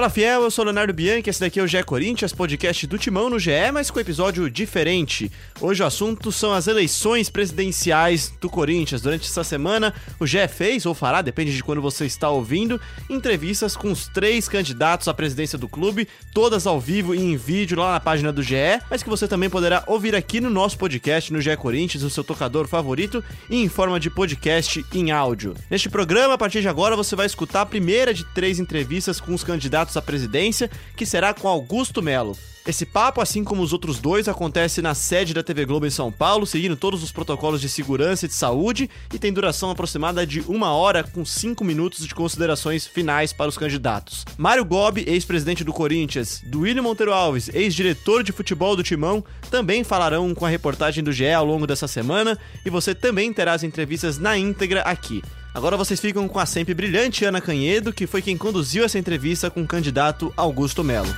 Fala Fiel, eu sou Leonardo Bianchi, esse daqui é o GE Corinthians, podcast do Timão no GE, mas com episódio diferente. Hoje o assunto são as eleições presidenciais do Corinthians. Durante essa semana, o GE fez, ou fará, depende de quando você está ouvindo, entrevistas com os três candidatos à presidência do clube, todas ao vivo e em vídeo lá na página do GE, mas que você também poderá ouvir aqui no nosso podcast, no GE Corinthians, o seu tocador favorito, e em forma de podcast em áudio. Neste programa, a partir de agora, você vai escutar a primeira de três entrevistas com os candidatos candidatos à presidência, que será com Augusto Melo. Esse papo, assim como os outros dois, acontece na sede da TV Globo em São Paulo, seguindo todos os protocolos de segurança e de saúde, e tem duração aproximada de uma hora, com cinco minutos de considerações finais para os candidatos. Mário Gobi, ex-presidente do Corinthians, Duílio Monteiro Alves, ex-diretor de futebol do Timão, também falarão com a reportagem do GE ao longo dessa semana, e você também terá as entrevistas na íntegra aqui. Agora vocês ficam com a sempre brilhante Ana Canhedo, que foi quem conduziu essa entrevista com o candidato Augusto Melo.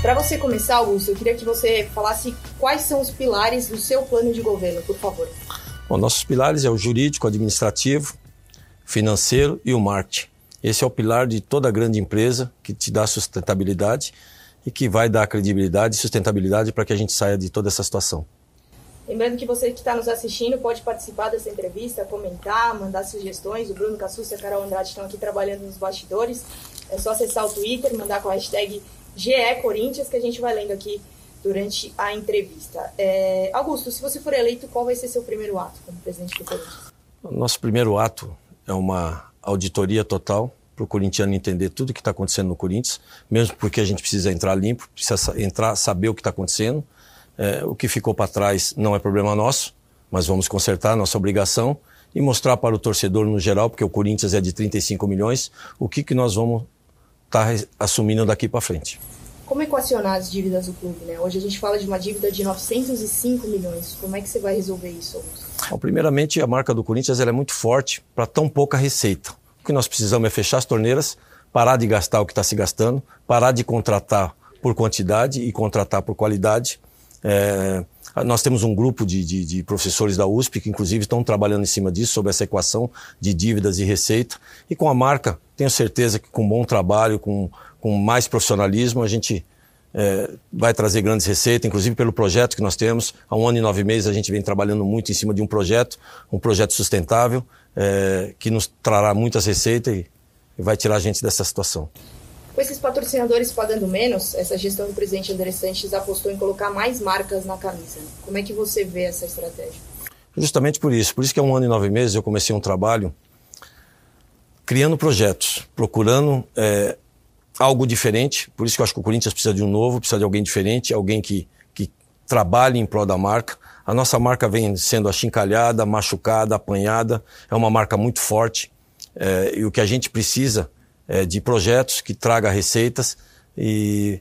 Para você começar, Augusto, eu queria que você falasse quais são os pilares do seu plano de governo, por favor. Bom, nossos pilares é o jurídico, administrativo, financeiro e o marketing. Esse é o pilar de toda grande empresa que te dá sustentabilidade e que vai dar credibilidade e sustentabilidade para que a gente saia de toda essa situação. Lembrando que você que está nos assistindo pode participar dessa entrevista, comentar, mandar sugestões. O Bruno Cassus e a Carol Andrade estão aqui trabalhando nos bastidores. É só acessar o Twitter, mandar com a hashtag GE Corinthians, que a gente vai lendo aqui durante a entrevista. É, Augusto, se você for eleito, qual vai ser seu primeiro ato como presidente do Corinthians? Nosso primeiro ato é uma auditoria total para o corintiano entender tudo o que está acontecendo no Corinthians, mesmo porque a gente precisa entrar limpo, precisa entrar, saber o que está acontecendo, é, o que ficou para trás não é problema nosso, mas vamos consertar nossa obrigação e mostrar para o torcedor no geral, porque o Corinthians é de 35 milhões, o que, que nós vamos estar tá assumindo daqui para frente. Como equacionar as dívidas do clube? Né? Hoje a gente fala de uma dívida de 905 milhões. Como é que você vai resolver isso? Bom, primeiramente, a marca do Corinthians é muito forte para tão pouca receita. O que nós precisamos é fechar as torneiras, parar de gastar o que está se gastando, parar de contratar por quantidade e contratar por qualidade é, nós temos um grupo de, de, de, professores da USP que, inclusive, estão trabalhando em cima disso, sobre essa equação de dívidas e receita. E com a marca, tenho certeza que com bom trabalho, com, com mais profissionalismo, a gente é, vai trazer grandes receitas, inclusive pelo projeto que nós temos. Há um ano e nove meses a gente vem trabalhando muito em cima de um projeto, um projeto sustentável, é, que nos trará muitas receitas e, e vai tirar a gente dessa situação. Com esses patrocinadores pagando menos, essa gestão do presidente André Sanches apostou em colocar mais marcas na camisa. Como é que você vê essa estratégia? Justamente por isso. Por isso que há um ano e nove meses eu comecei um trabalho criando projetos, procurando é, algo diferente. Por isso que eu acho que o Corinthians precisa de um novo, precisa de alguém diferente, alguém que, que trabalhe em prol da marca. A nossa marca vem sendo achincalhada, machucada, apanhada. É uma marca muito forte. É, e o que a gente precisa é, de projetos que traga receitas e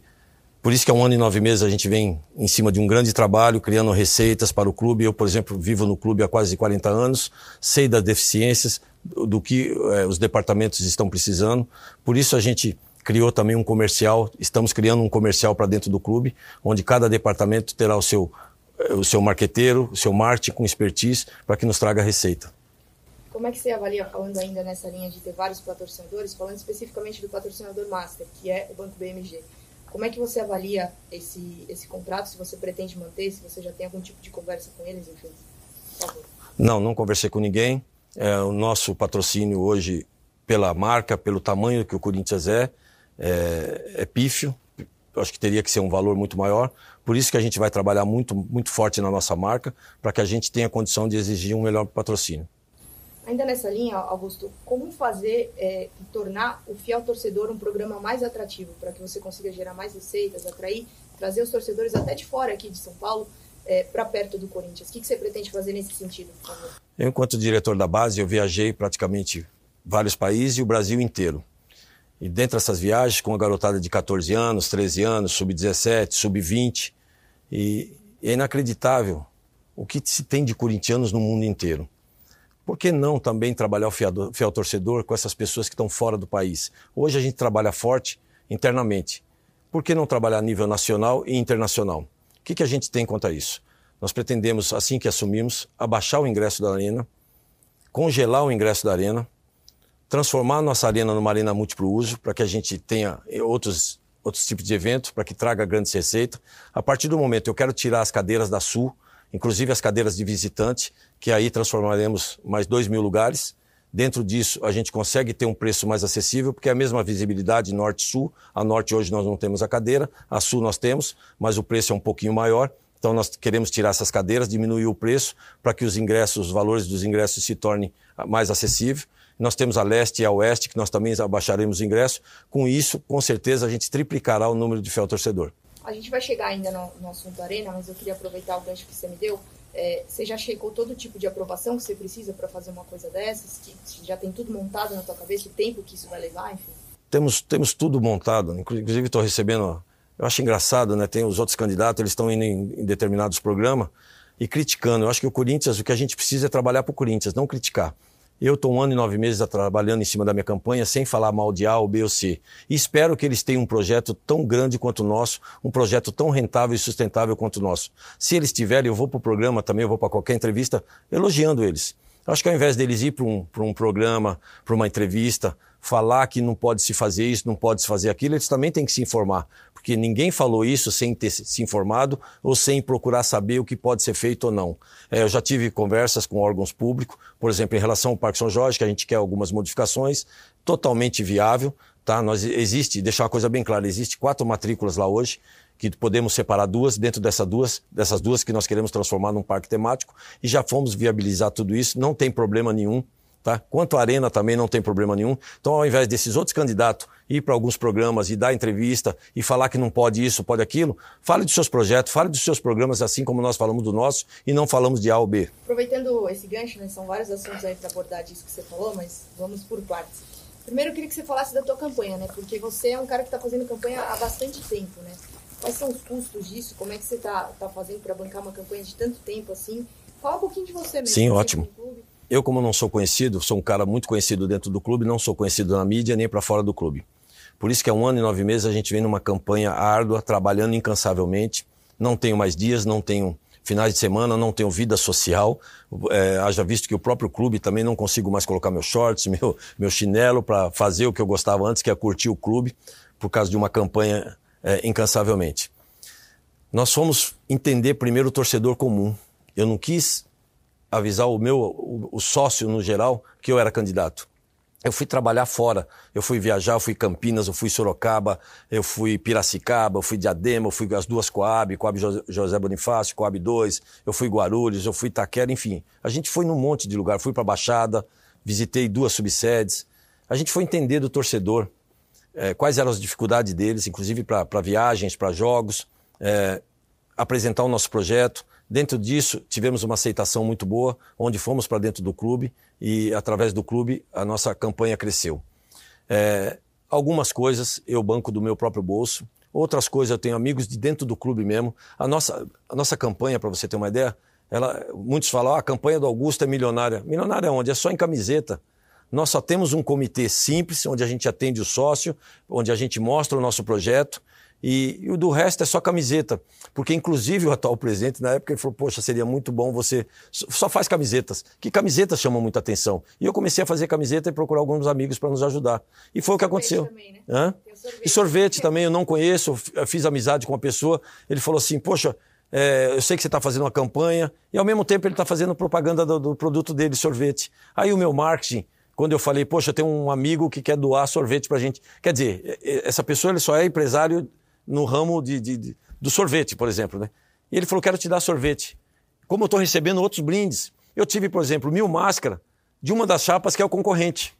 por isso que há um ano e nove meses a gente vem em cima de um grande trabalho, criando receitas para o clube. Eu, por exemplo, vivo no clube há quase 40 anos, sei das deficiências, do que é, os departamentos estão precisando. Por isso a gente criou também um comercial, estamos criando um comercial para dentro do clube, onde cada departamento terá o seu, o seu marqueteiro, o seu marketing com expertise para que nos traga receita. Como é que você avalia, falando ainda nessa linha de ter vários patrocinadores, falando especificamente do patrocinador master, que é o Banco BMG, como é que você avalia esse, esse contrato, se você pretende manter, se você já tem algum tipo de conversa com eles, enfim? Não, não conversei com ninguém. É, o nosso patrocínio hoje, pela marca, pelo tamanho que o Corinthians é, é, é pífio. Eu acho que teria que ser um valor muito maior. Por isso que a gente vai trabalhar muito, muito forte na nossa marca, para que a gente tenha condição de exigir um melhor patrocínio. Ainda nessa linha, Augusto, como fazer é, e tornar o Fiel Torcedor um programa mais atrativo para que você consiga gerar mais receitas, atrair, trazer os torcedores até de fora aqui de São Paulo é, para perto do Corinthians? O que, que você pretende fazer nesse sentido? Eu, enquanto diretor da base, eu viajei praticamente vários países e o Brasil inteiro. E dentro dessas viagens, com a garotada de 14 anos, 13 anos, sub-17, sub-20, e é inacreditável o que se tem de corintianos no mundo inteiro. Por que não também trabalhar o fiel, fiel torcedor com essas pessoas que estão fora do país? Hoje a gente trabalha forte internamente. Por que não trabalhar a nível nacional e internacional? O que, que a gente tem quanto a isso? Nós pretendemos, assim que assumirmos, abaixar o ingresso da arena, congelar o ingresso da arena, transformar a nossa arena numa arena múltiplo uso, para que a gente tenha outros, outros tipos de eventos, para que traga grandes receitas. A partir do momento eu quero tirar as cadeiras da Sul, inclusive as cadeiras de visitante, que aí transformaremos mais 2 mil lugares. Dentro disso, a gente consegue ter um preço mais acessível, porque é a mesma visibilidade norte-sul. A norte hoje nós não temos a cadeira, a sul nós temos, mas o preço é um pouquinho maior. Então nós queremos tirar essas cadeiras, diminuir o preço para que os ingressos, os valores dos ingressos se tornem mais acessíveis. Nós temos a leste e a oeste, que nós também abaixaremos o ingresso. Com isso, com certeza, a gente triplicará o número de fiel torcedor. A gente vai chegar ainda no, no assunto Arena, mas eu queria aproveitar o gancho que você me deu. É, você já checou todo tipo de aprovação que você precisa para fazer uma coisa dessas? Que já tem tudo montado na tua cabeça, o tempo que isso vai levar, enfim? Temos, temos tudo montado. Inclusive, estou recebendo. Eu acho engraçado, né? Tem os outros candidatos, eles estão indo em, em determinados programas e criticando. Eu acho que o Corinthians, o que a gente precisa é trabalhar para o Corinthians, não criticar. Eu estou um ano e nove meses trabalhando em cima da minha campanha sem falar mal de A ou B ou C. E espero que eles tenham um projeto tão grande quanto o nosso, um projeto tão rentável e sustentável quanto o nosso. Se eles tiverem, eu vou para o programa também, eu vou para qualquer entrevista elogiando eles. Acho que ao invés deles ir para um, um programa, para uma entrevista, falar que não pode se fazer isso, não pode se fazer aquilo, eles também têm que se informar, porque ninguém falou isso sem ter se informado ou sem procurar saber o que pode ser feito ou não. É, eu já tive conversas com órgãos públicos, por exemplo, em relação ao Parque São Jorge, que a gente quer algumas modificações, totalmente viável, tá? Nós existe, deixar uma coisa bem clara, existe quatro matrículas lá hoje, que podemos separar duas dentro dessas duas, dessas duas que nós queremos transformar num parque temático e já fomos viabilizar tudo isso, não tem problema nenhum. Tá? Quanto à Arena também não tem problema nenhum. Então, ao invés desses outros candidatos ir para alguns programas e dar entrevista e falar que não pode isso, pode aquilo, fale dos seus projetos, fale dos seus programas, assim como nós falamos do nosso e não falamos de A ou B. Aproveitando esse gancho, né, são vários assuntos aí para abordar disso que você falou, mas vamos por partes. Primeiro, eu queria que você falasse da tua campanha, né? Porque você é um cara que está fazendo campanha há bastante tempo, né? Quais são os custos disso? Como é que você está tá fazendo para bancar uma campanha de tanto tempo assim? Fala um pouquinho de você mesmo. Sim, ótimo. Eu, como não sou conhecido, sou um cara muito conhecido dentro do clube, não sou conhecido na mídia nem para fora do clube. Por isso que há um ano e nove meses a gente vem numa campanha árdua, trabalhando incansavelmente. Não tenho mais dias, não tenho finais de semana, não tenho vida social. É, haja visto que o próprio clube também não consigo mais colocar meus shorts, meu, meu chinelo para fazer o que eu gostava antes, que é curtir o clube, por causa de uma campanha é, incansavelmente. Nós fomos entender primeiro o torcedor comum. Eu não quis avisar o meu, o, o sócio no geral, que eu era candidato. Eu fui trabalhar fora, eu fui viajar, eu fui Campinas, eu fui Sorocaba, eu fui Piracicaba, eu fui Diadema, eu fui as duas Coab, Coab José Bonifácio, Coab 2, eu fui Guarulhos, eu fui Itaquera, enfim. A gente foi num monte de lugar, fui para Baixada, visitei duas subsedes. A gente foi entender do torcedor é, quais eram as dificuldades deles, inclusive para viagens, para jogos, é, apresentar o nosso projeto, Dentro disso, tivemos uma aceitação muito boa, onde fomos para dentro do clube e, através do clube, a nossa campanha cresceu. É, algumas coisas eu banco do meu próprio bolso, outras coisas eu tenho amigos de dentro do clube mesmo. A nossa, a nossa campanha, para você ter uma ideia, ela, muitos falam, ah, a campanha do Augusto é milionária. Milionária onde? É só em camiseta. Nós só temos um comitê simples, onde a gente atende o sócio, onde a gente mostra o nosso projeto e, e, o do resto é só camiseta. Porque, inclusive, o atual presidente, na época, ele falou: Poxa, seria muito bom você. Só faz camisetas. Que camisetas chamam muita atenção. E eu comecei a fazer camiseta e procurar alguns amigos para nos ajudar. E foi o que aconteceu. Também, né? Sorvete. E sorvete também, eu não conheço, eu fiz amizade com uma pessoa. Ele falou assim: Poxa, é, eu sei que você está fazendo uma campanha. E ao mesmo tempo ele está fazendo propaganda do, do produto dele, sorvete. Aí o meu marketing quando eu falei, poxa, tenho um amigo que quer doar sorvete para gente. Quer dizer, essa pessoa ele só é empresário no ramo de, de, de, do sorvete, por exemplo. Né? E ele falou: quero te dar sorvete. Como eu estou recebendo outros brindes. Eu tive, por exemplo, mil máscaras de uma das chapas que é o concorrente.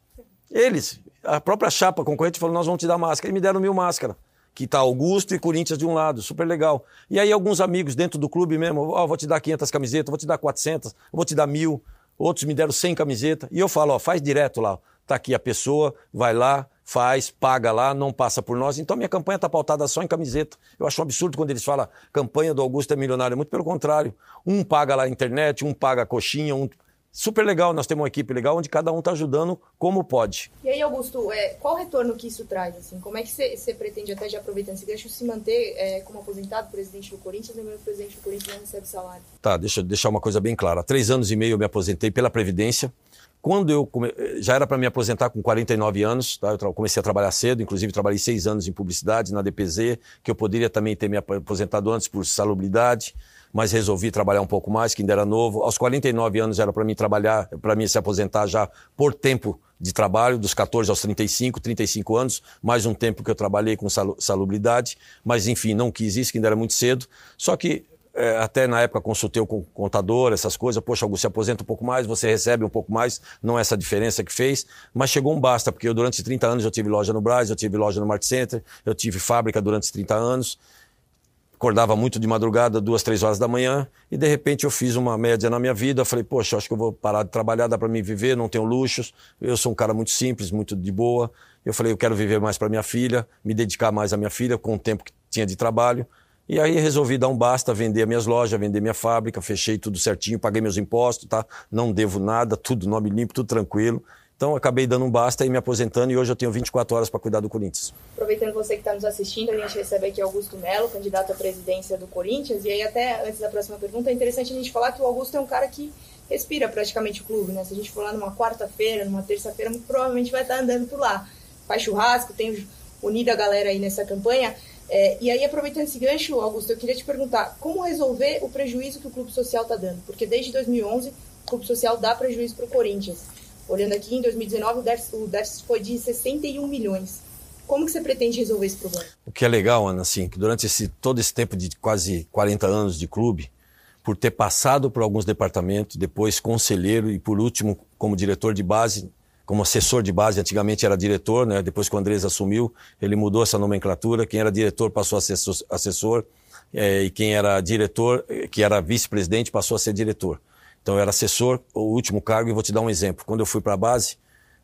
Eles, a própria chapa concorrente, falou: nós vamos te dar máscara. E me deram mil máscaras. Que está Augusto e Corinthians de um lado, super legal. E aí alguns amigos dentro do clube mesmo, ó, oh, vou te dar 500 camisetas, vou te dar 400, vou te dar mil. Outros me deram 100 camisetas. E eu falo, ó, faz direto lá. Tá aqui a pessoa, vai lá, faz, paga lá, não passa por nós. Então minha campanha está pautada só em camiseta. Eu acho um absurdo quando eles falam campanha do Augusto é milionário. Muito pelo contrário. Um paga lá a internet, um paga a coxinha, um. Super legal, nós temos uma equipe legal onde cada um está ajudando como pode. E aí, Augusto, é, qual retorno que isso traz? Assim? Como é que você pretende, até já aproveitando esse gancho, se manter é, como aposentado presidente do Corinthians, lembrando que o presidente do Corinthians não recebe salário? Tá, deixa eu deixar uma coisa bem clara. Há três anos e meio eu me aposentei pela Previdência, Quando eu come... já era para me aposentar com 49 anos, tá? eu comecei a trabalhar cedo, inclusive trabalhei seis anos em publicidade na DPZ, que eu poderia também ter me aposentado antes por salubridade, mas resolvi trabalhar um pouco mais, que ainda era novo. Aos 49 anos era para mim trabalhar, para mim se aposentar já por tempo de trabalho, dos 14 aos 35, 35 anos, mais um tempo que eu trabalhei com salubridade, mas enfim, não quis isso, que ainda era muito cedo. Só que é, até na época consultei o contador, essas coisas, poxa, se aposenta um pouco mais, você recebe um pouco mais, não é essa diferença que fez, mas chegou um basta, porque eu durante 30 anos eu tive loja no Braz, eu tive loja no Mart Center, eu tive fábrica durante 30 anos, acordava muito de madrugada, duas, três horas da manhã, e de repente eu fiz uma média na minha vida. Falei, poxa, acho que eu vou parar de trabalhar, dá para mim viver, não tenho luxos. Eu sou um cara muito simples, muito de boa. Eu falei, eu quero viver mais para minha filha, me dedicar mais à minha filha com o tempo que tinha de trabalho. E aí resolvi dar um basta, vender minhas lojas, vender minha fábrica, fechei tudo certinho, paguei meus impostos, tá? Não devo nada, tudo nome limpo, tudo tranquilo. Então acabei dando um basta e me aposentando e hoje eu tenho 24 horas para cuidar do Corinthians. Aproveitando você que está nos assistindo, a gente recebe aqui Augusto Melo, candidato à presidência do Corinthians. E aí até antes da próxima pergunta, é interessante a gente falar que o Augusto é um cara que respira praticamente o clube, né? Se a gente for lá numa quarta-feira, numa terça-feira, provavelmente vai estar andando por lá. Faz churrasco, tem unido a galera aí nessa campanha. É, e aí, aproveitando esse gancho, Augusto, eu queria te perguntar, como resolver o prejuízo que o Clube Social está dando? Porque desde 2011, o Clube Social dá prejuízo para o Corinthians. Olhando aqui, em 2019 o déficit, o déficit foi de 61 milhões. Como que você pretende resolver esse problema? O que é legal, Ana, assim, que durante esse, todo esse tempo de quase 40 anos de clube, por ter passado por alguns departamentos, depois conselheiro e por último como diretor de base, como assessor de base, antigamente era diretor, né? depois que o Andrés assumiu, ele mudou essa nomenclatura, quem era diretor passou a ser assessor, é, e quem era diretor, que era vice-presidente, passou a ser diretor. Então eu era assessor, o último cargo, e vou te dar um exemplo. Quando eu fui para a base,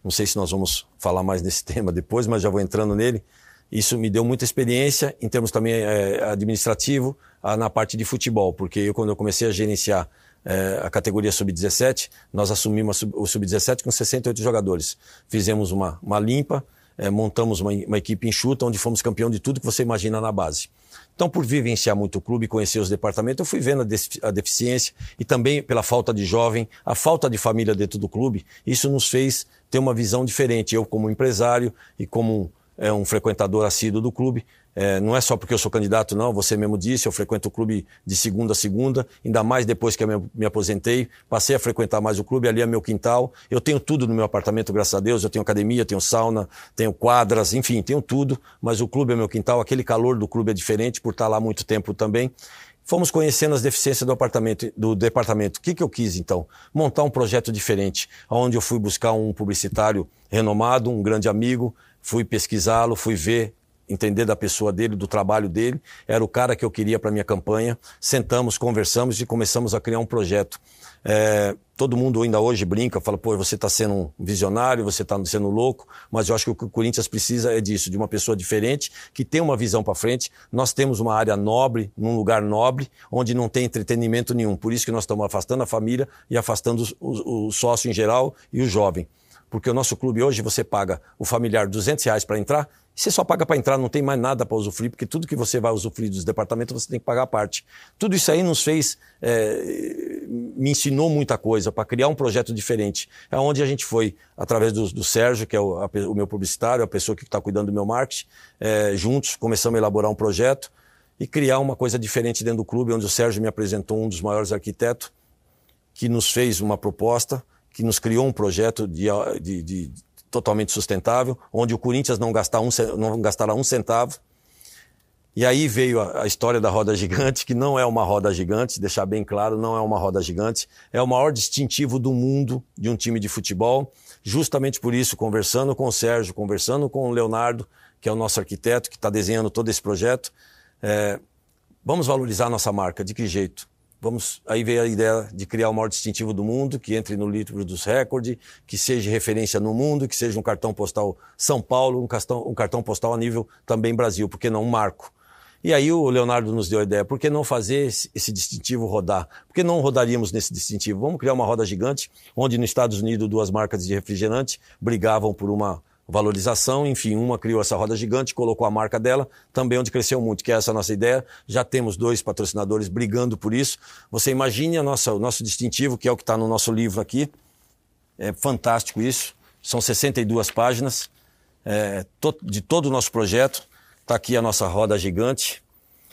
não sei se nós vamos falar mais desse tema depois, mas já vou entrando nele. Isso me deu muita experiência em termos também é, administrativo a, na parte de futebol, porque eu, quando eu comecei a gerenciar é, a categoria sub-17, nós assumimos o sub-17 com 68 jogadores. Fizemos uma, uma limpa, é, montamos uma, uma equipe enxuta, onde fomos campeão de tudo que você imagina na base. Então, por vivenciar muito o clube e conhecer os departamentos, eu fui vendo a deficiência e também pela falta de jovem, a falta de família dentro do clube. Isso nos fez ter uma visão diferente. Eu, como empresário e como é, um frequentador assíduo do clube, é, não é só porque eu sou candidato, não. Você mesmo disse, eu frequento o clube de segunda a segunda, ainda mais depois que eu me aposentei. Passei a frequentar mais o clube, ali é meu quintal. Eu tenho tudo no meu apartamento, graças a Deus. Eu tenho academia, tenho sauna, tenho quadras, enfim, tenho tudo. Mas o clube é meu quintal, aquele calor do clube é diferente por estar lá muito tempo também. Fomos conhecendo as deficiências do apartamento, do departamento. O que, que eu quis, então? Montar um projeto diferente, onde eu fui buscar um publicitário renomado, um grande amigo, fui pesquisá-lo, fui ver entender da pessoa dele, do trabalho dele. Era o cara que eu queria para minha campanha. Sentamos, conversamos e começamos a criar um projeto. É, todo mundo ainda hoje brinca, fala, pô, você está sendo um visionário, você está sendo louco, mas eu acho que o que o Corinthians precisa é disso, de uma pessoa diferente, que tem uma visão para frente. Nós temos uma área nobre, num lugar nobre, onde não tem entretenimento nenhum. Por isso que nós estamos afastando a família e afastando o, o sócio em geral e o jovem. Porque o nosso clube hoje, você paga o familiar 200 reais para entrar, você só paga para entrar, não tem mais nada para usufruir, porque tudo que você vai usufruir dos departamentos você tem que pagar a parte. Tudo isso aí nos fez, é, me ensinou muita coisa para criar um projeto diferente. É onde a gente foi, através do, do Sérgio, que é o, a, o, meu publicitário, a pessoa que está cuidando do meu marketing, é, juntos começamos a elaborar um projeto e criar uma coisa diferente dentro do clube, onde o Sérgio me apresentou um dos maiores arquitetos, que nos fez uma proposta, que nos criou um projeto de, de, de totalmente sustentável, onde o Corinthians não, gastar um, não gastará um centavo. E aí veio a, a, história da roda gigante, que não é uma roda gigante, deixar bem claro, não é uma roda gigante, é o maior distintivo do mundo de um time de futebol. Justamente por isso, conversando com o Sérgio, conversando com o Leonardo, que é o nosso arquiteto, que está desenhando todo esse projeto, é, vamos valorizar a nossa marca. De que jeito? Vamos, aí veio a ideia de criar o maior distintivo do mundo, que entre no livro dos recordes, que seja referência no mundo, que seja um cartão postal São Paulo, um cartão, um cartão postal a nível também Brasil, porque não um marco. E aí o Leonardo nos deu a ideia, por que não fazer esse, esse distintivo rodar? Por que não rodaríamos nesse distintivo? Vamos criar uma roda gigante, onde nos Estados Unidos duas marcas de refrigerante brigavam por uma valorização, enfim, uma criou essa roda gigante, colocou a marca dela, também onde cresceu muito, que é essa nossa ideia. Já temos dois patrocinadores brigando por isso. Você imagine a nossa, o nosso distintivo, que é o que está no nosso livro aqui. É fantástico isso. São 62 páginas é, de todo o nosso projeto. Está aqui a nossa roda gigante.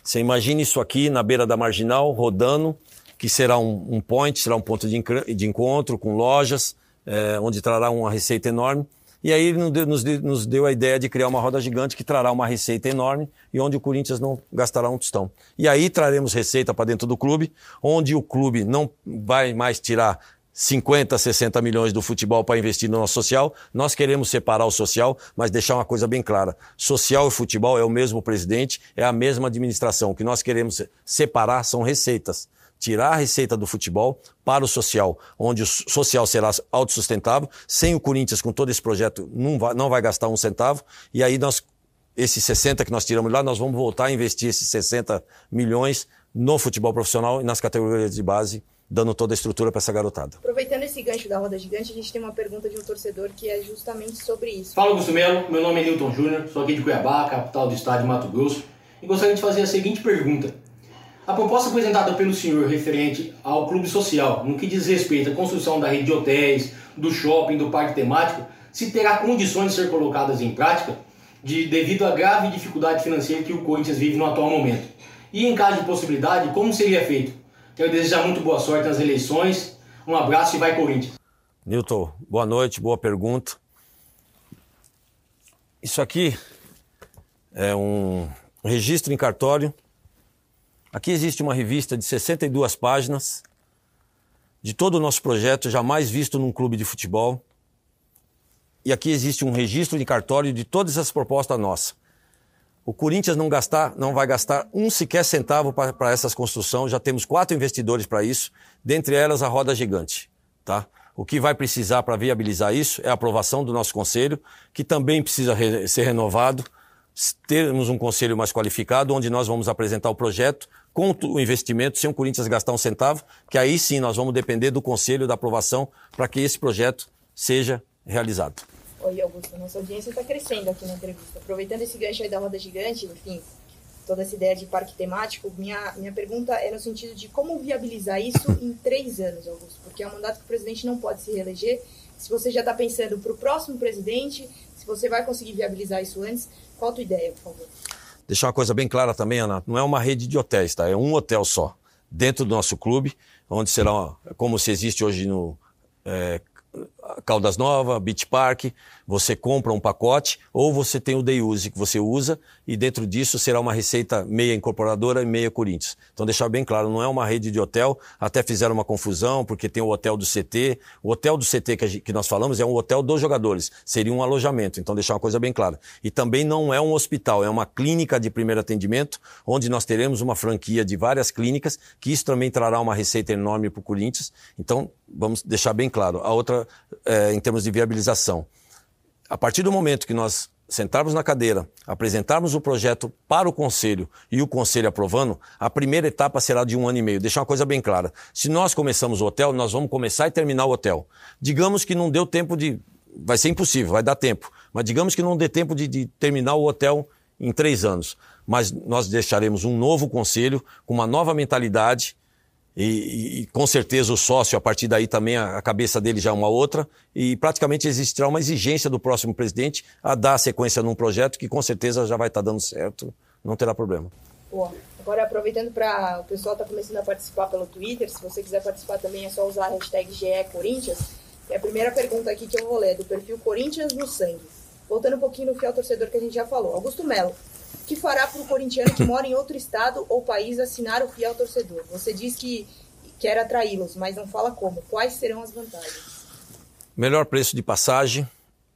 Você imagina isso aqui na beira da marginal, rodando, que será um, um point, será um ponto de, de encontro com lojas, é, onde trará uma receita enorme. E aí ele nos deu, a ideia de criar uma roda gigante que trará uma receita enorme e onde o Corinthians não gastará um tostão. E aí traremos receita para dentro do clube, onde o clube não vai mais tirar 50, 60 milhões do futebol para investir no nosso social. Nós queremos separar o social, mas deixar uma coisa bem clara. Social e futebol é o mesmo presidente, é a mesma administração. O que nós queremos separar são receitas tirar a receita do futebol para o social, onde o social será autossustentável. Sem o Corinthians, com todo esse projeto, não vai, não vai gastar um centavo. E aí nós, esses 60 que nós tiramos lá, nós vamos voltar a investir esses 60 milhões no futebol profissional e nas categorias de base, dando toda a estrutura para essa garotada. Aproveitando esse gancho da roda gigante, a gente tem uma pergunta de um torcedor que é justamente sobre isso. Fala, Augusto Melo. Meu nome é Newton Júnior, sou aqui de Cuiabá, capital do estado de Mato Grosso, e gostaria de fazer a seguinte pergunta. A proposta apresentada pelo senhor referente ao clube social, no que diz respeito à construção da rede de hotéis, do shopping, do parque temático, se terá condições de ser colocadas em prática de, devido à grave dificuldade financeira que o Corinthians vive no atual momento. E em caso de possibilidade, como seria feito? Quero desejar muito boa sorte nas eleições. Um abraço e vai Corinthians. Nilton, boa noite, boa pergunta. Isso aqui é um registro em cartório Aqui existe uma revista de 62 páginas de todo o nosso projeto, jamais visto num clube de futebol. E aqui existe um registro de cartório de todas as propostas nossas. O Corinthians não, gastar, não vai gastar um sequer centavo para essas construções. Já temos quatro investidores para isso, dentre elas a Roda Gigante. Tá? O que vai precisar para viabilizar isso é a aprovação do nosso conselho, que também precisa re ser renovado. Termos um conselho mais qualificado, onde nós vamos apresentar o projeto com o investimento, sem o Corinthians gastar um centavo, que aí sim nós vamos depender do conselho, da aprovação, para que esse projeto seja realizado. Oi, Augusto, nossa audiência está crescendo aqui na entrevista. Aproveitando esse gancho aí da roda gigante, enfim, toda essa ideia de parque temático, minha, minha pergunta é no sentido de como viabilizar isso em três anos, Augusto, porque é um mandato que o presidente não pode se reeleger. Se você já está pensando para o próximo presidente, se você vai conseguir viabilizar isso antes, qual a tua ideia, por favor? Deixar uma coisa bem clara também, Ana, não é uma rede de hotéis, tá? É um hotel só, dentro do nosso clube, onde será como se existe hoje no é, Caldas Nova, Beach Park, você compra um pacote ou você tem o day use que você usa e dentro disso será uma receita meia incorporadora e meia Corinthians. Então deixar bem claro, não é uma rede de hotel, até fizeram uma confusão porque tem o hotel do CT. O hotel do CT que, gente, que nós falamos é um hotel dos jogadores, seria um alojamento, então deixar uma coisa bem clara. E também não é um hospital, é uma clínica de primeiro atendimento, onde nós teremos uma franquia de várias clínicas, que isso também trará uma receita enorme para o Corinthians. Então, vamos deixar bem claro. A outra, é, em termos de viabilização a partir do momento que nós sentarmos na cadeira, apresentarmos o projeto para o conselho e o conselho aprovando, a primeira etapa será de um ano e meio. Deixar uma coisa bem clara. Se nós começamos o hotel, nós vamos começar e terminar o hotel. Digamos que não deu tempo de. Vai ser impossível, vai dar tempo. Mas digamos que não dê tempo de, de terminar o hotel em três anos. Mas nós deixaremos um novo conselho com uma nova mentalidade e, e, com certeza o sócio, a partir daí também a, a, cabeça dele já é uma outra, e praticamente existirá uma exigência do próximo presidente a dar sequência num projeto que com certeza já vai estar dando certo, não terá problema. Bom, agora aproveitando para o pessoal está começando a participar pelo Twitter, se você quiser participar também é só usar a hashtag GECorinthians. E a primeira pergunta aqui que eu vou ler é do perfil Corinthians no Sangue. Voltando um pouquinho no fiel torcedor que a gente já falou. Augusto Melo, que fará para o corintiano que mora em outro estado ou país assinar o fiel torcedor? Você diz que quer atraí-los, mas não fala como. Quais serão as vantagens? Melhor preço de passagem,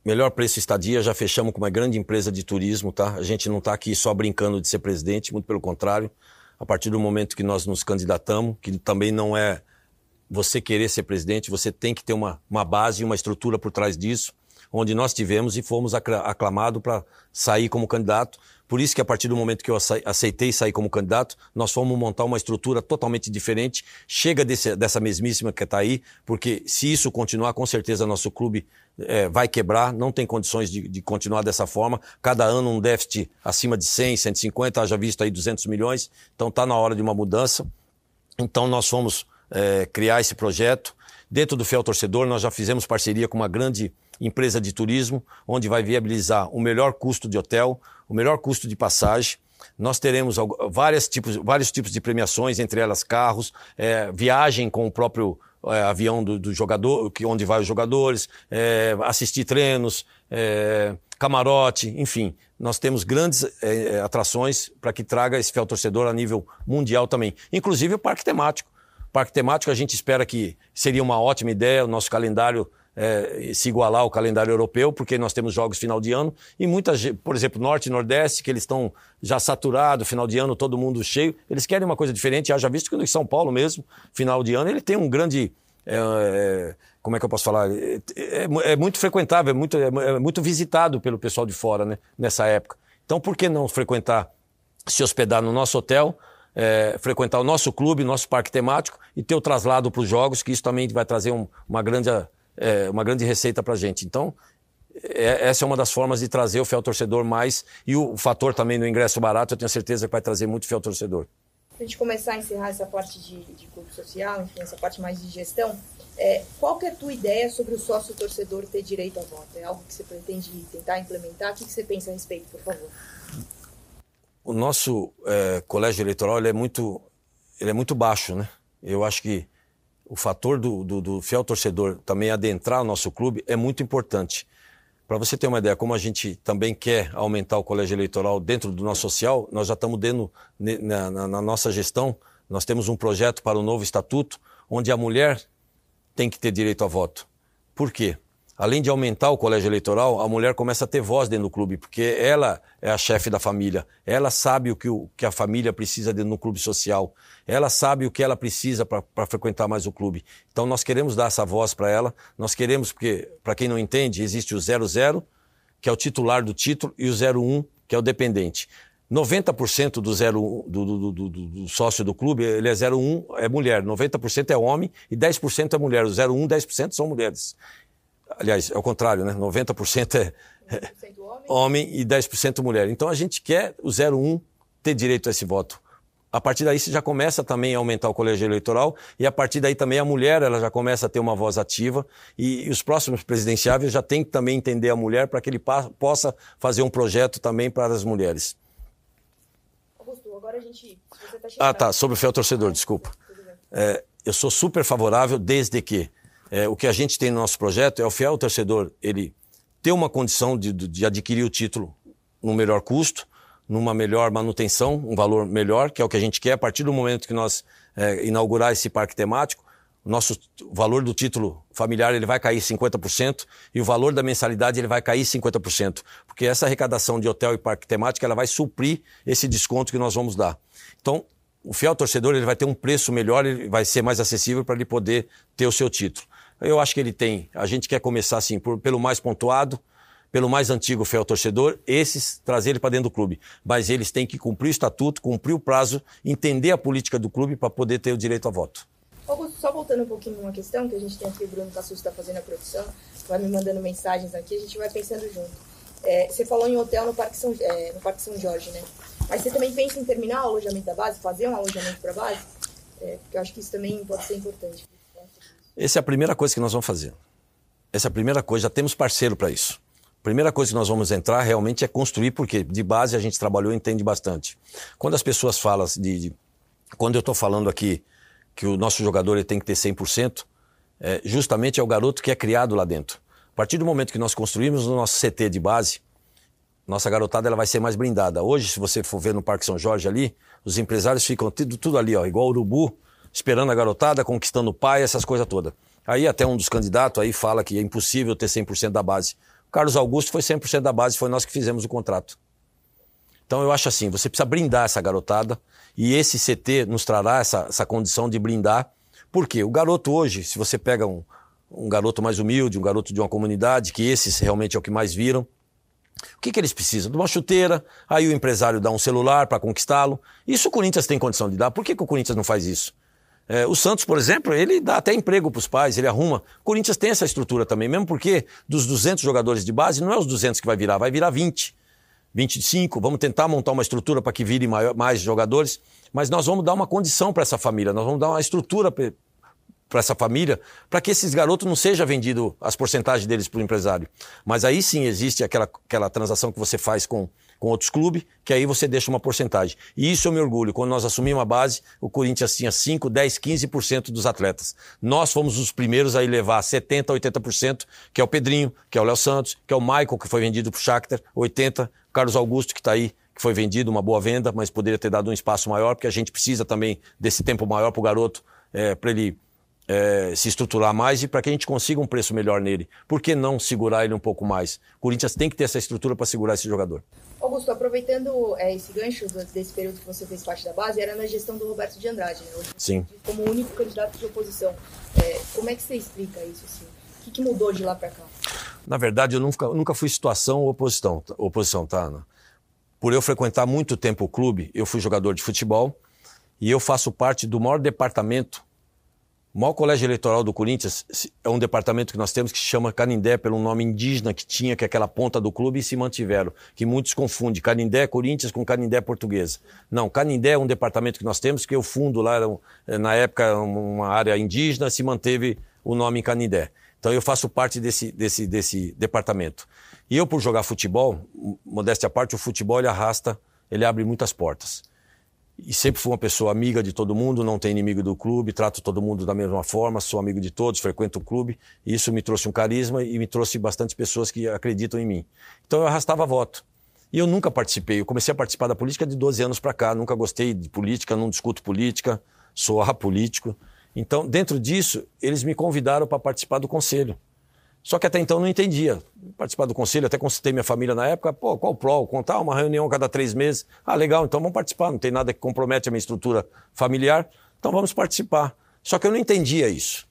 melhor preço de estadia. Já fechamos com uma grande empresa de turismo, tá? A gente não está aqui só brincando de ser presidente, muito pelo contrário. A partir do momento que nós nos candidatamos, que também não é você querer ser presidente, você tem que ter uma, uma base uma estrutura por trás disso, onde nós tivemos e fomos aclamados para sair como candidato. Por isso que a partir do momento que eu aceitei sair como candidato, nós fomos montar uma estrutura totalmente diferente. Chega desse, dessa mesmíssima que está aí, porque se isso continuar, com certeza nosso clube é, vai quebrar, não tem condições de, de, continuar dessa forma. Cada ano um déficit acima de 100, 150, já visto aí 200 milhões. Então está na hora de uma mudança. Então nós fomos é, criar esse projeto Dentro do Fiel Torcedor, nós já fizemos parceria com uma grande empresa de turismo, onde vai viabilizar o melhor custo de hotel, o melhor custo de passagem. Nós teremos vários tipos, vários tipos de premiações, entre elas carros, é, viagem com o próprio é, avião do, do, jogador, que, onde vai os jogadores, é, assistir treinos, é, camarote, enfim. Nós temos grandes é, atrações para que traga esse fiel torcedor a nível mundial também. Inclusive o parque temático. Parque temático, a gente espera que seria uma ótima ideia, o nosso calendário é, se igualar ao calendário europeu, porque nós temos jogos final de ano, e muitas, por exemplo, Norte e Nordeste, que eles estão já saturados, final de ano, todo mundo cheio, eles querem uma coisa diferente, já visto que no São Paulo mesmo, final de ano, ele tem um grande. É, é, como é que eu posso falar? É, é, é muito frequentável, é muito, é muito visitado pelo pessoal de fora né, nessa época. Então, por que não frequentar, se hospedar no nosso hotel? é, frequentar o nosso clube, nosso parque temático e ter o traslado para os jogos, que isso também vai trazer um, uma, grande, é, uma grande receita para a gente. Então, é, essa é uma das formas de trazer o fiel torcedor mais e o, fator também do ingresso barato, eu tenho certeza que vai trazer muito fiel torcedor. Para a gente começar a encerrar essa parte de, de clube social, enfim, essa parte mais de gestão, é, qual que é a tua ideia sobre o sócio torcedor ter direito a voto? É algo que você pretende tentar implementar? O que, que você pensa a respeito, por favor? o nosso é, colégio eleitoral ele é muito ele é muito baixo, né? Eu acho que o fator do, do, do fiel torcedor também adentrar o nosso clube é muito importante. Para você ter uma ideia, como a gente também quer aumentar o colégio eleitoral dentro do nosso social, nós já estamos dando na, na, na nossa gestão, nós temos um projeto para o novo estatuto, onde a mulher tem que ter direito a voto. Por quê? Além de aumentar o colégio eleitoral, a mulher começa a ter voz dentro do clube, porque ela é a chefe da família. Ela sabe o que, o que a família precisa dentro do clube social. Ela sabe o que ela precisa para frequentar mais o clube. Então nós queremos dar essa voz para ela. Nós queremos, porque, para quem não entende, existe o 00, que é o titular do título, e o 01, que é o dependente. 90% do, zero, do, do, do, do, sócio do clube, ele é 01, é mulher, 90% é homem e 10% é mulher. O 01, 10% são mulheres. Aliás, é o contrário, né? 90% é, é homem e 10% mulher. Então a gente quer o 01 ter direito a esse voto. A partir daí você já começa também a aumentar o colégio eleitoral e a partir daí também a mulher ela já começa a ter uma voz ativa e, e os próximos presidenciáveis já tem que também entender a mulher para que ele possa fazer um projeto também para as mulheres. Augusto, agora a gente... Tá ah, tá. Sobre o fiel torcedor, desculpa. É, eu sou super favorável desde que é, o que a gente tem no nosso projeto é o fiel torcedor, ele ter uma condição de, de adquirir o título no melhor custo, numa melhor manutenção, um valor melhor, que é o que a gente quer. A partir do momento que nós é, inaugurar esse parque temático, o nosso o valor do título familiar ele vai cair 50% e o valor da mensalidade ele vai cair 50%, porque essa arrecadação de hotel e parque temático ela vai suprir esse desconto que nós vamos dar. Então, o fiel torcedor ele vai ter um preço melhor, ele vai ser mais acessível para ele poder ter o seu título. Eu acho que ele tem. A gente quer começar assim, por, pelo mais pontuado, pelo mais antigo fiel torcedor, esses trazer ele para dentro do clube. Mas eles têm que cumprir o estatuto, cumprir o prazo, entender a política do clube para poder ter o direito a voto. Augusto, só voltando um pouquinho numa questão que a gente tem aqui, o Bruno Cassus está fazendo a produção, vai me mandando mensagens aqui, a gente vai pensando junto. É, você falou em hotel no Parque, São, é, no Parque São Jorge, né? Mas você também pensa em terminar o alojamento da base, fazer um alojamento para a base? É, porque eu acho que isso também pode ser importante. Essa é a primeira coisa que nós vamos fazer. Essa é a primeira coisa, já temos parceiro para isso. Primeira coisa que nós vamos entrar realmente é construir, porque de base a gente trabalhou e entende bastante. Quando as pessoas falam de. de quando eu estou falando aqui que o nosso jogador ele tem que ter 100%, é, justamente é o garoto que é criado lá dentro. A partir do momento que nós construímos o nosso CT de base, nossa garotada ela vai ser mais blindada. Hoje, se você for ver no Parque São Jorge ali, os empresários ficam tudo, tudo ali, ó, igual urubu, esperando a garotada, conquistando o pai, essas coisas todas. Aí até um dos candidatos aí fala que é impossível ter 100% da base. O Carlos Augusto foi 100% da base, foi nós que fizemos o contrato. Então eu acho assim, você precisa brindar essa garotada e esse CT nos trará essa, essa condição de brindar. Por quê? O garoto hoje, se você pega um, um garoto mais humilde, um garoto de uma comunidade, que esses realmente é o que mais viram, o que, que eles precisam? De uma chuteira, aí o empresário dá um celular para conquistá-lo. Isso o Corinthians tem condição de dar. Por que, que o Corinthians não faz isso? É, o Santos, por exemplo, ele dá até emprego para os pais, ele arruma. O Corinthians tem essa estrutura também, mesmo porque dos 200 jogadores de base, não é os 200 que vai virar, vai virar 20, 25. Vamos tentar montar uma estrutura para que virem mais jogadores, mas nós vamos dar uma condição para essa família, nós vamos dar uma estrutura para essa família, para que esses garotos não sejam vendidos as porcentagens deles para o empresário. Mas aí sim existe aquela, aquela transação que você faz com, com outros clubes, que aí você deixa uma porcentagem. E isso eu me orgulho. Quando nós assumimos a base, o Corinthians tinha 5, 10, 15% dos atletas. Nós fomos os primeiros a levar 70%, 80%, que é o Pedrinho, que é o Léo Santos, que é o Michael, que foi vendido para o Shakhtar, 80%, Carlos Augusto, que está aí, que foi vendido, uma boa venda, mas poderia ter dado um espaço maior, porque a gente precisa também desse tempo maior para o garoto, é, para ele é, se estruturar mais e para que a gente consiga um preço melhor nele. Por que não segurar ele um pouco mais? O Corinthians tem que ter essa estrutura para segurar esse jogador. Augusto, aproveitando é, esse gancho desse período que você fez parte da base, era na gestão do Roberto de Andrade, né? Sim. Como único candidato de oposição. É, como é que você explica isso? Assim? O que, que mudou de lá para cá? Na verdade, eu nunca, nunca fui situação ou oposição, oposição, tá, Ana? Por eu frequentar muito tempo o clube, eu fui jogador de futebol e eu faço parte do maior departamento o maior colégio eleitoral do Corinthians é um departamento que nós temos que se chama Canindé, pelo nome indígena que tinha, que é aquela ponta do clube, e se mantiveram. Que muitos confundem Canindé Corinthians com Canindé portuguesa. Não, Canindé é um departamento que nós temos, que o fundo lá, era, na época, uma área indígena, se manteve o nome Canindé. Então eu faço parte desse, desse, desse departamento. E eu, por jogar futebol, modéstia à parte, o futebol ele arrasta, ele abre muitas portas e sempre fui uma pessoa amiga de todo mundo, não tenho inimigo do clube, trato todo mundo da mesma forma, sou amigo de todos, frequento o clube. Isso me trouxe um carisma e me trouxe bastante pessoas que acreditam em mim. Então eu arrastava voto. E eu nunca participei. Eu comecei a participar da política de 12 anos para cá. Nunca gostei de política, não discuto política, sou apolítico. Então, dentro disso, eles me convidaram para participar do conselho. Só que até então não entendia. Participar do conselho, até consultei minha família na época, pô, qual o prol? Contar uma reunião cada três meses. Ah, legal, então vamos participar, não tem nada que compromete a minha estrutura familiar, então vamos participar. Só que eu não entendia isso.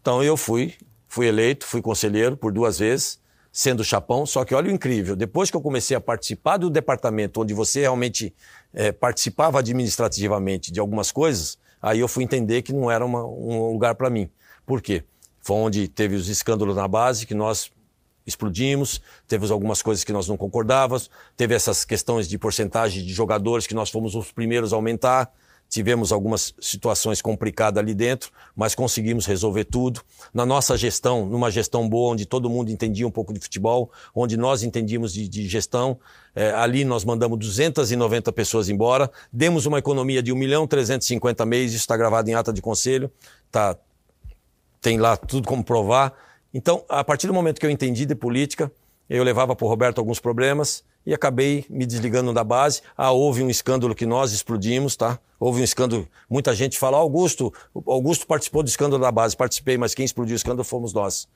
Então eu fui, fui eleito, fui conselheiro por duas vezes, sendo chapão, só que olha o incrível, depois que eu comecei a participar do departamento onde você realmente é, participava administrativamente de algumas coisas, aí eu fui entender que não era uma, um lugar para mim. Por quê? Foi onde teve os escândalos na base, que nós explodimos, teve algumas coisas que nós não concordávamos, teve essas questões de porcentagem de jogadores que nós fomos os primeiros a aumentar, tivemos algumas situações complicadas ali dentro, mas conseguimos resolver tudo. Na nossa gestão, numa gestão boa, onde todo mundo entendia um pouco de futebol, onde nós entendíamos de, de gestão, é, ali nós mandamos 290 pessoas embora, demos uma economia de 1 milhão 350 meses, isso está gravado em ata de conselho, está tem lá tudo como provar. Então, a partir do momento que eu entendi de política, eu levava para o Roberto alguns problemas e acabei me desligando da base. Ah, houve um escândalo que nós explodimos, tá? Houve um escândalo. Muita gente fala, Augusto, Augusto participou do escândalo da base. Participei, mas quem explodiu o escândalo fomos nós.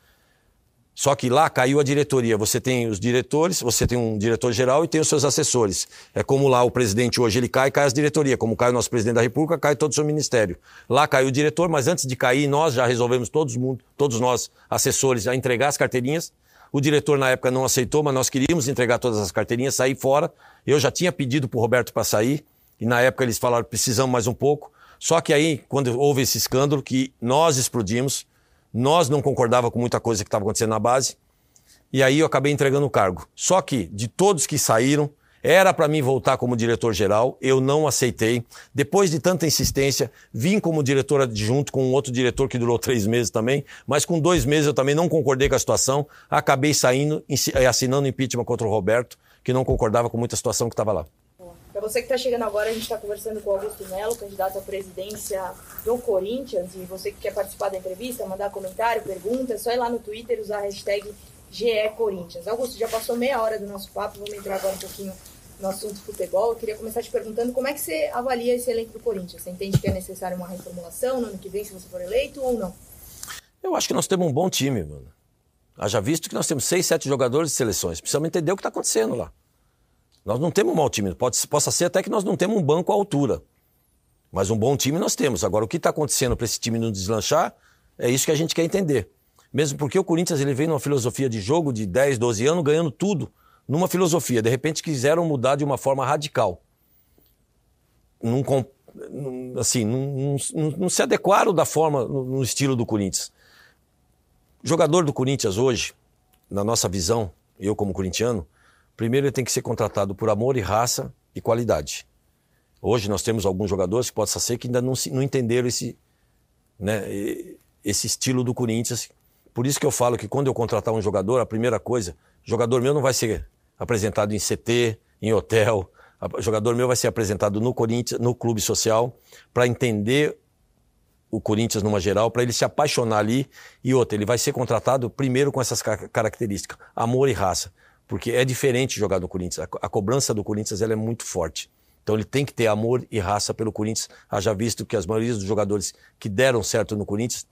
Só que lá caiu a diretoria. Você tem os diretores, você tem um diretor geral e tem os seus assessores. É como lá o presidente hoje ele cai, cai as diretorias. Como cai o nosso presidente da República, cai todo o seu ministério. Lá caiu o diretor, mas antes de cair, nós já resolvemos todos, todos nós, assessores, a entregar as carteirinhas. O diretor na época não aceitou, mas nós queríamos entregar todas as carteirinhas, sair fora. Eu já tinha pedido para o Roberto para sair, e na época eles falaram precisamos mais um pouco. Só que aí, quando houve esse escândalo, que nós explodimos, nós não concordava com muita coisa que estava acontecendo na base. E aí eu acabei entregando o cargo. Só que, de todos que saíram, era para mim voltar como diretor-geral, eu não aceitei. Depois de tanta insistência, vim como diretor adjunto com um outro diretor que durou três meses também, mas com dois meses eu também não concordei com a situação, acabei saindo e assinando impeachment contra o Roberto, que não concordava com muita situação que estava lá. Para você que está chegando agora, a gente está conversando com o Augusto Melo, candidato à presidência do Corinthians. E você que quer participar da entrevista, mandar comentário, pergunta, é só ir lá no Twitter usar a hashtag GECorinthians. Augusto, já passou meia hora do nosso papo, vamos entrar agora um pouquinho no assunto futebol. Eu queria começar te perguntando como é que você avalia esse elenco do Corinthians. Você entende que é necessário uma reformulação no ano que vem, se você for eleito, ou não? Eu acho que nós temos um bom time, mano. Haja visto que nós temos seis, sete jogadores de seleções. Precisamos entender o que está acontecendo lá. Nós não temos um mau time. Pode, possa ser até que nós não temos um banco à altura. Mas um bom time nós temos. Agora, o que está acontecendo para esse time não deslanchar, é isso que a gente quer entender. Mesmo porque o Corinthians ele veio numa filosofia de jogo de 10, 12 anos, ganhando tudo numa filosofia. De repente quiseram mudar de uma forma radical. Não, assim, não, se adequaram da forma, no, estilo do Corinthians. Jogador do Corinthians hoje, na nossa visão, eu como corintiano, Primeiro, ele tem que ser contratado por amor e raça e qualidade. Hoje nós temos alguns jogadores que possa ser que ainda não, se, não entenderam esse, né, esse estilo do Corinthians. Por isso que eu falo que quando eu contratar um jogador, a primeira coisa, jogador meu não vai ser apresentado em CT, em hotel. O jogador meu vai ser apresentado no Corinthians, no clube social, para entender o Corinthians numa geral, para ele se apaixonar ali. E outra, ele vai ser contratado primeiro com essas características, amor e raça. Porque é diferente jogar no Corinthians. A, cobrança do Corinthians ela é muito forte. Então ele tem que ter amor e raça pelo Corinthians. Haja visto que as maiorias dos jogadores que deram certo no Corinthians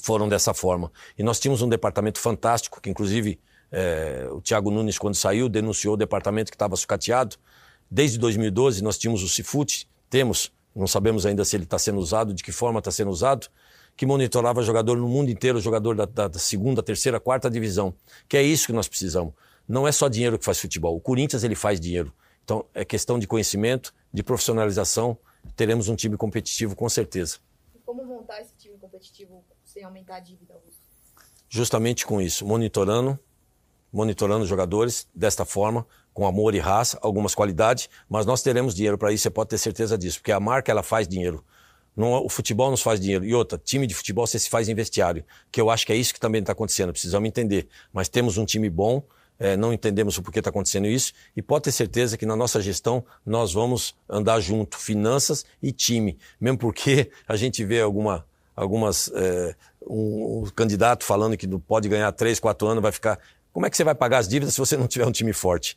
foram dessa forma. E nós tínhamos um departamento fantástico, que inclusive é, o Thiago Nunes, quando saiu, denunciou o departamento que estava sucateado. Desde 2012 nós tínhamos o Cifute, temos não sabemos ainda se ele está sendo usado, de que forma está sendo usado, que monitorava jogador no mundo inteiro, jogador da, da, da, segunda, terceira, quarta divisão. Que é isso que nós precisamos. Não é só dinheiro que faz futebol. O Corinthians ele faz dinheiro. Então é questão de conhecimento, de profissionalização. Teremos um time competitivo com certeza. E como montar esse time competitivo sem aumentar a dívida? Justamente com isso, monitorando, monitorando jogadores desta forma, com amor e raça, algumas qualidades, mas nós teremos dinheiro para isso, você pode ter certeza disso, porque a marca ela faz dinheiro. Não, o futebol nos faz dinheiro. E outra, time de futebol você se faz em vestiário, que eu acho que é isso que também está acontecendo, precisamos entender. Mas temos um time bom, é, não entendemos o porquê está acontecendo isso, e pode ter certeza que na nossa gestão nós vamos andar junto, finanças e time. Mesmo porque a gente vê alguma, algumas. É, um, um candidato falando que pode ganhar 3, 4 anos, vai ficar. Como é que você vai pagar as dívidas se você não tiver um time forte?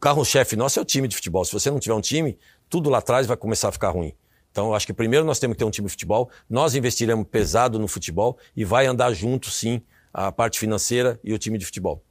carro-chefe nosso é o time de futebol. Se você não tiver um time, tudo lá atrás vai começar a ficar ruim. Então, acho que primeiro nós temos que ter um time de futebol, nós investiremos pesado no futebol e vai andar junto, sim, a parte financeira e o time de futebol.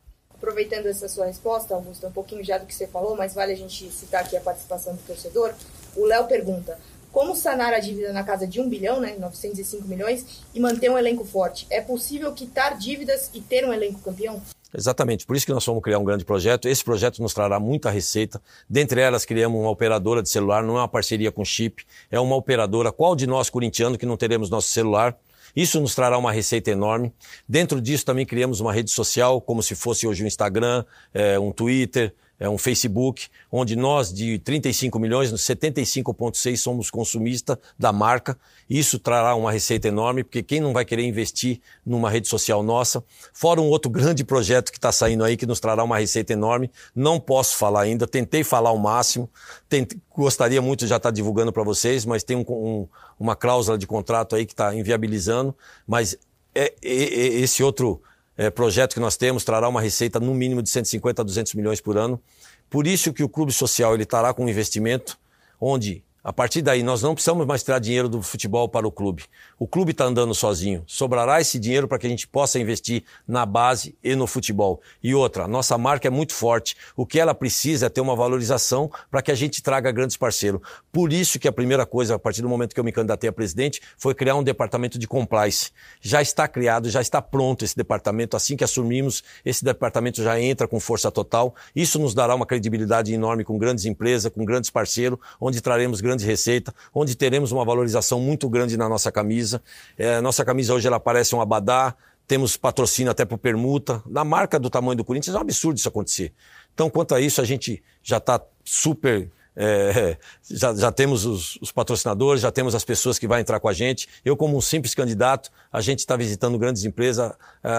Aproveitando essa sua resposta, Augusto, um pouquinho já do que você falou, mas vale a gente citar aqui a participação do torcedor. O Léo pergunta: como sanar a dívida na casa de 1 bilhão, né, 905 milhões, e manter um elenco forte? É possível quitar dívidas e ter um elenco campeão? Exatamente, por isso que nós vamos criar um grande projeto. Esse projeto nos trará muita receita. Dentre elas, criamos uma operadora de celular, não é uma parceria com chip, é uma operadora. Qual de nós, corintiano, que não teremos nosso celular? Isso nos trará uma receita enorme. Dentro disso, também criamos uma rede social, como se fosse hoje um Instagram, é, um Twitter, é um Facebook, onde nós de 35 milhões, 75,6 somos consumistas da marca. Isso trará uma receita enorme, porque quem não vai querer investir numa rede social nossa? Fora um outro grande projeto que está saindo aí, que nos trará uma receita enorme. Não posso falar ainda, tentei falar o máximo, tentei, gostaria muito de já estar tá divulgando para vocês, mas tem um, um, uma cláusula de contrato aí que está inviabilizando. Mas é, é, é esse outro é, projeto que nós temos trará uma receita no mínimo de 150 a 200 milhões por ano. Por isso que o clube social ele estará com um investimento onde a partir daí, nós não precisamos mais tirar dinheiro do futebol para o clube. O clube está andando sozinho. Sobrará esse dinheiro para que a gente possa investir na base e no futebol. E outra, nossa marca é muito forte. O que ela precisa é ter uma valorização para que a gente traga grandes parceiros. Por isso que a primeira coisa, a partir do momento que eu me candidatei a presidente, foi criar um departamento de compliance. Já está criado, já está pronto esse departamento. Assim que assumimos, esse departamento já entra com força total. Isso nos dará uma credibilidade enorme com grandes empresas, com grandes parceiros, onde traremos grandes grande receita, onde teremos uma valorização muito grande na nossa camisa. É, nossa camisa hoje ela parece um abadá, temos patrocínio até por permuta. Na marca do tamanho do Corinthians é um absurdo isso acontecer. Então, quanto a isso, a gente já está super é, já, já, temos os, os, patrocinadores, já temos as pessoas que vão entrar com a gente. Eu, como um simples candidato, a gente está visitando grandes empresas, a,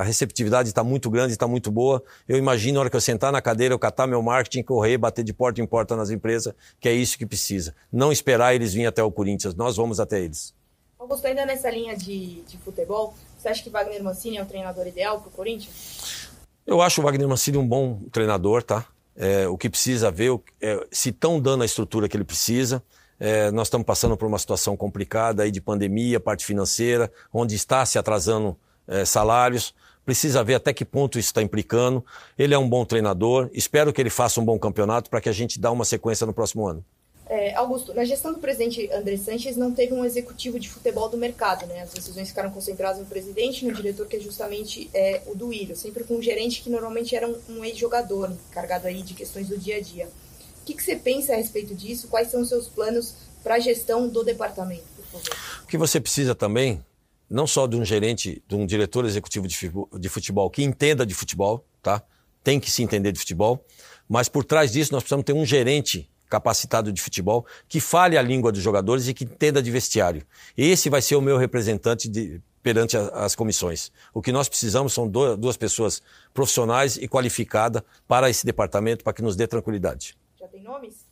a receptividade está muito grande, está muito boa. Eu imagino, na hora que eu sentar na cadeira, eu catar meu marketing, correr, bater de porta em porta nas empresas, que é isso que precisa. Não esperar eles virem até o Corinthians, nós vamos até eles. Augusto, ainda nessa linha de, de futebol, você acha que Wagner Mancini é o treinador ideal para o Corinthians? Eu acho o Wagner Mancini um bom treinador, tá? É, o que precisa ver, é, se estão dando a estrutura que ele precisa. É, nós estamos passando por uma situação complicada aí de pandemia, parte financeira, onde está se atrasando é, salários. Precisa ver até que ponto isso está implicando. Ele é um bom treinador. Espero que ele faça um bom campeonato para que a gente dê uma sequência no próximo ano. É, Augusto, na gestão do presidente André Sanches não teve um executivo de futebol do mercado, né? As decisões ficaram concentradas no presidente no diretor, que é justamente é, o Iro, sempre com um gerente que normalmente era um, um ex-jogador, carregado aí de questões do dia a dia. O que, que você pensa a respeito disso? Quais são os seus planos para a gestão do departamento, por favor? O que você precisa também, não só de um gerente, de um diretor executivo de futebol que entenda de futebol, tá? Tem que se entender de futebol, mas por trás disso nós precisamos ter um gerente capacitado de futebol, que fale a língua dos jogadores e que entenda de vestiário. Esse vai ser o meu representante de, perante a, as comissões. O que nós precisamos são do, duas pessoas profissionais e qualificadas para esse departamento, para que nos dê tranquilidade. Já tem nomes?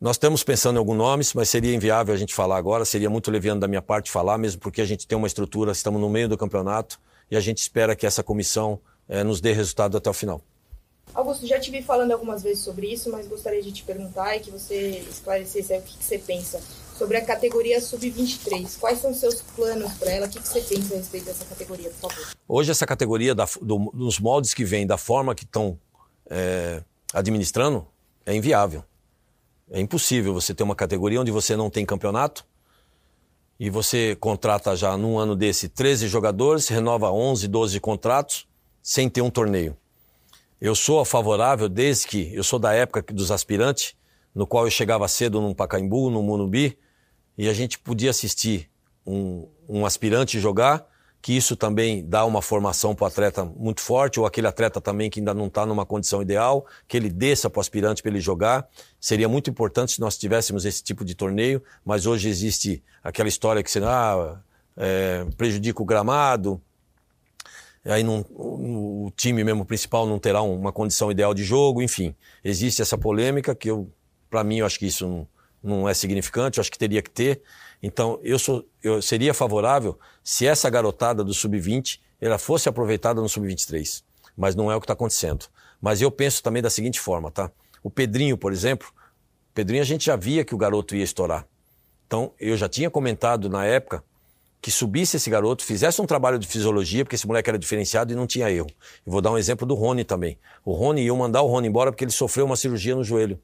Nós estamos pensando em alguns nomes, mas seria inviável a gente falar agora, seria muito leviano da minha parte falar, mesmo porque a gente tem uma estrutura, estamos no meio do campeonato e a gente espera que essa comissão eh, nos dê resultado até o final. Augusto, já te vi falando algumas vezes sobre isso, mas gostaria de te perguntar e que você esclarecesse o que, que você pensa sobre a categoria sub-23. Quais são os seus planos para ela? O que, que, você pensa a respeito dessa categoria, por favor? Hoje, essa categoria, da, do, dos moldes que vem, da forma que estão é, administrando, é inviável. É impossível você ter uma categoria onde você não tem campeonato e você contrata já num ano desse 13 jogadores, renova 11, 12 contratos sem ter um torneio. Eu sou favorável desde que eu sou da época dos aspirantes, no qual eu chegava cedo num Pacaembu, no Munubi, e a gente podia assistir um, um aspirante jogar, que isso também dá uma formação para o atleta muito forte, ou aquele atleta também que ainda não está numa condição ideal, que ele desça para o aspirante para ele jogar. Seria muito importante se nós tivéssemos esse tipo de torneio, mas hoje existe aquela história que você ah, é, prejudica o gramado, aí não, o time mesmo principal não terá uma condição ideal de jogo, enfim. Existe essa polêmica que eu, para mim, eu acho que isso não, não é significante, eu acho que teria que ter. Então, eu, sou, eu seria favorável se essa garotada do sub-20 ela fosse aproveitada no sub-23, mas não é o que está acontecendo. Mas eu penso também da seguinte forma, tá? O Pedrinho, por exemplo, Pedrinho a gente já via que o garoto ia estourar. Então, eu já tinha comentado na época que subisse esse garoto, fizesse um trabalho de fisiologia, porque esse moleque era diferenciado e não tinha erro. Vou dar um exemplo do Rony também. O Rony, eu mandar o Rony embora porque ele sofreu uma cirurgia no joelho.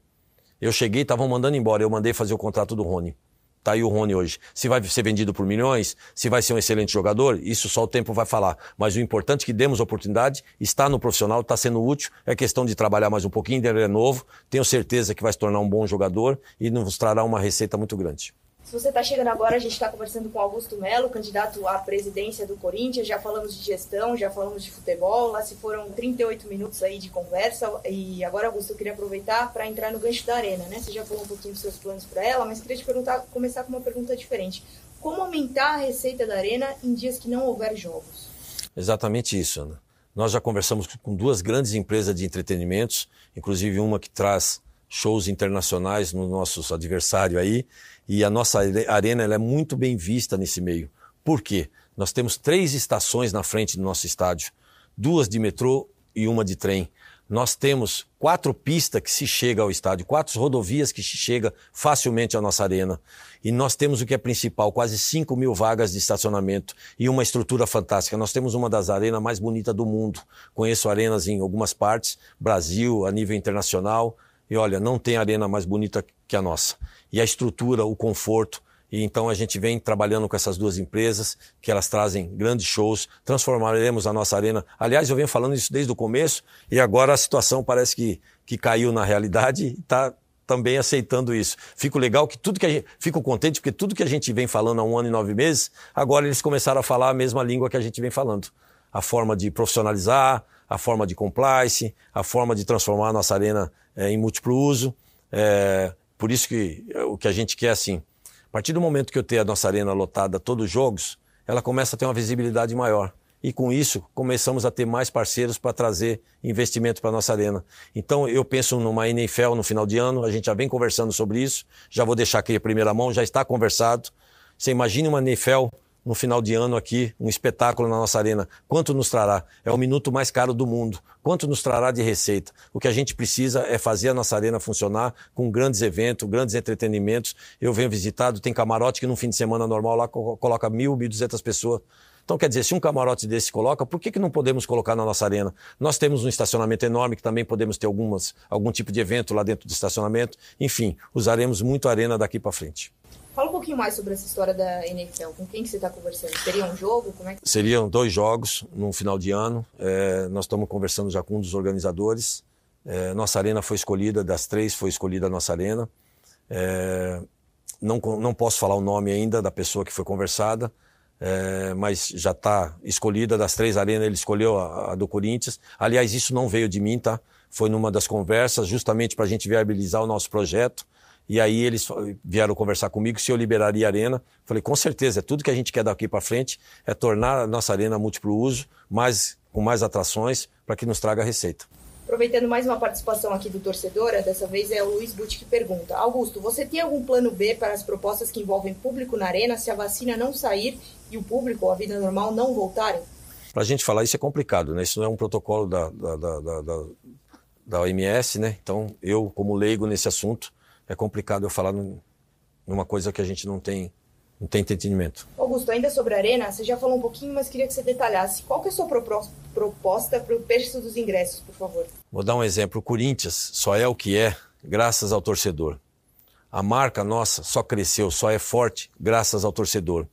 Eu cheguei, estavam mandando embora, eu mandei fazer o contrato do Rony. Tá aí o Rony hoje. Se vai ser vendido por milhões, se vai ser um excelente jogador, isso só o tempo vai falar. Mas o importante é que demos oportunidade, está no profissional, está sendo útil, é questão de trabalhar mais um pouquinho, ele é novo, tenho certeza que vai se tornar um bom jogador e nos trará uma receita muito grande. Se você está chegando agora, a gente está conversando com Augusto Melo, candidato à presidência do Corinthians. Já falamos de gestão, já falamos de futebol. Lá se foram 38 minutos aí de conversa. E agora, Augusto, eu queria aproveitar para entrar no gancho da Arena, né? Você já falou um pouquinho dos seus planos para ela, mas queria te perguntar, começar com uma pergunta diferente. Como aumentar a receita da Arena em dias que não houver jogos? Exatamente isso, Ana. Nós já conversamos com duas grandes empresas de entretenimentos, inclusive uma que traz shows internacionais nos nossos adversários aí, e a nossa arena é muito bem vista nesse meio. Por quê? Nós temos três estações na frente do nosso estádio, duas de metrô e uma de trem. Nós temos quatro pistas que se chega ao estádio, quatro rodovias que se chega facilmente à nossa arena. E nós temos o que é principal, quase 5 mil vagas de estacionamento e uma estrutura fantástica. Nós temos uma das arenas mais bonitas do mundo. Conheço arenas em algumas partes, Brasil, a nível internacional. E olha, não tem arena mais bonita que a nossa. E a estrutura, o conforto. E então a gente vem trabalhando com essas duas empresas, que elas trazem grandes shows, transformaremos a nossa arena. Aliás, eu venho falando isso desde o começo, e agora a situação parece que, que caiu na realidade e está também aceitando isso. Fico legal que tudo que a gente. Fico contente porque tudo que a gente vem falando há um ano e nove meses, agora eles começaram a falar a mesma língua que a gente vem falando. A forma de profissionalizar, a forma de compliance, a forma de transformar a nossa arena é, em múltiplo uso. É, por isso que o que a gente quer assim, a partir do momento que eu tenho a nossa arena lotada todos os jogos, ela começa a ter uma visibilidade maior. E com isso, começamos a ter mais parceiros para trazer investimento para a nossa arena. Então, eu penso numa NFL no final de ano, a gente já vem conversando sobre isso, já vou deixar aqui a primeira mão, já está conversado. Você imagine uma NFL no final de ano aqui, um espetáculo na nossa arena. Quanto nos trará? É o minuto mais caro do mundo. Quanto nos trará de receita? O que a gente precisa é fazer a nossa arena funcionar com grandes eventos, grandes entretenimentos. Eu venho visitado, tem camarote que num fim de semana normal lá coloca mil, mil duzentas pessoas. Então, quer dizer, se um camarote desse coloca, por que, que não podemos colocar na nossa arena? Nós temos um estacionamento enorme, que também podemos ter algumas, algum tipo de evento lá dentro do estacionamento. Enfim, usaremos muito a arena daqui para frente. Fala um pouquinho mais sobre essa história da NFL. Com quem que você está conversando? Seria um jogo? Como é que... Seriam dois jogos no final de ano. É, nós estamos conversando já com um dos organizadores. É, nossa arena foi escolhida, das três foi escolhida a nossa arena. É, não, não posso falar o nome ainda da pessoa que foi conversada, é, mas já está escolhida das três arenas, ele escolheu a, a, do Corinthians. Aliás, isso não veio de mim, tá? Foi numa das conversas, justamente para a gente viabilizar o nosso projeto E aí eles vieram conversar comigo se eu liberaria a arena. Falei, com certeza, é tudo que a gente quer daqui para frente é tornar a nossa arena múltiplo uso, mais, com mais atrações, para que nos traga receita. Aproveitando mais uma participação aqui do torcedor, dessa vez é o Luiz Butti que pergunta. Augusto, você tem algum plano B para as propostas que envolvem público na arena se a vacina não sair e o público a vida normal não voltarem? Para a gente falar isso é complicado, né? Isso não é um protocolo da, da, da, da, da OMS, né? Então, eu, como leigo nesse assunto, é complicado eu falar numa coisa que a gente não tem, não tem entendimento. Augusto, ainda sobre a Arena, você já falou um pouquinho, mas queria que você detalhasse. Qual que é a sua proposta para o preço dos ingressos, por favor? Vou dar um exemplo. O Corinthians só é o que é graças ao torcedor. A marca nossa só cresceu, só é forte graças ao torcedor.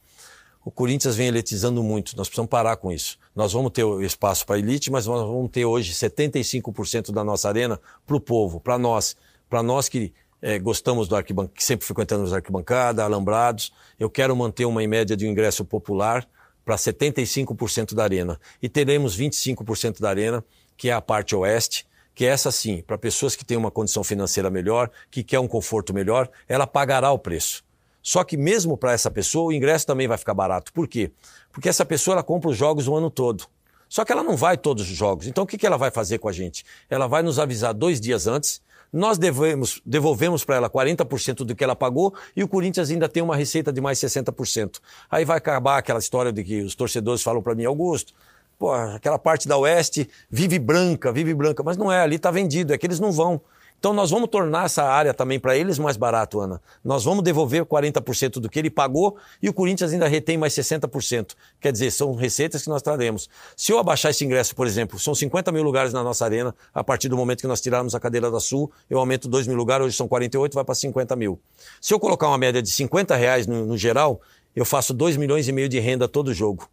O Corinthians vem eletizando muito, nós precisamos parar com isso. Nós vamos ter espaço para elite, mas nós vamos ter hoje 75% da nossa arena para o povo, para nós. Para nós que é, gostamos do arquibancada, sempre frequentamos arquibancada, alambrados. Eu quero manter uma em média de um ingresso popular para 75% da arena. E teremos 25% da arena, que é a parte oeste, que é essa sim, para pessoas que têm uma condição financeira melhor, que quer um conforto melhor, ela pagará o preço. Só que mesmo para essa pessoa, o ingresso também vai ficar barato. Por quê? Porque essa pessoa ela compra os jogos o ano todo. Só que ela não vai todos os jogos. Então o que, que ela vai fazer com a gente? Ela vai nos avisar dois dias antes nós devemos, devolvemos para ela 40% do que ela pagou e o Corinthians ainda tem uma receita de mais 60%. Aí vai acabar aquela história de que os torcedores falam para mim, Augusto, pô, aquela parte da Oeste vive branca, vive branca, mas não é, ali está vendido, é que eles não vão. Então nós vamos tornar essa área também para eles mais barato, Ana. Nós vamos devolver 40% do que ele pagou e o Corinthians ainda retém mais 60%. Quer dizer, são receitas que nós traremos. Se eu abaixar esse ingresso, por exemplo, são 50 mil lugares na nossa arena, a partir do momento que nós tirarmos a cadeira da Sul, eu aumento 2 mil lugares, hoje são 48, vai para 50 mil. Se eu colocar uma média de 50 reais no, no geral, eu faço 2 milhões e meio de renda todo jogo.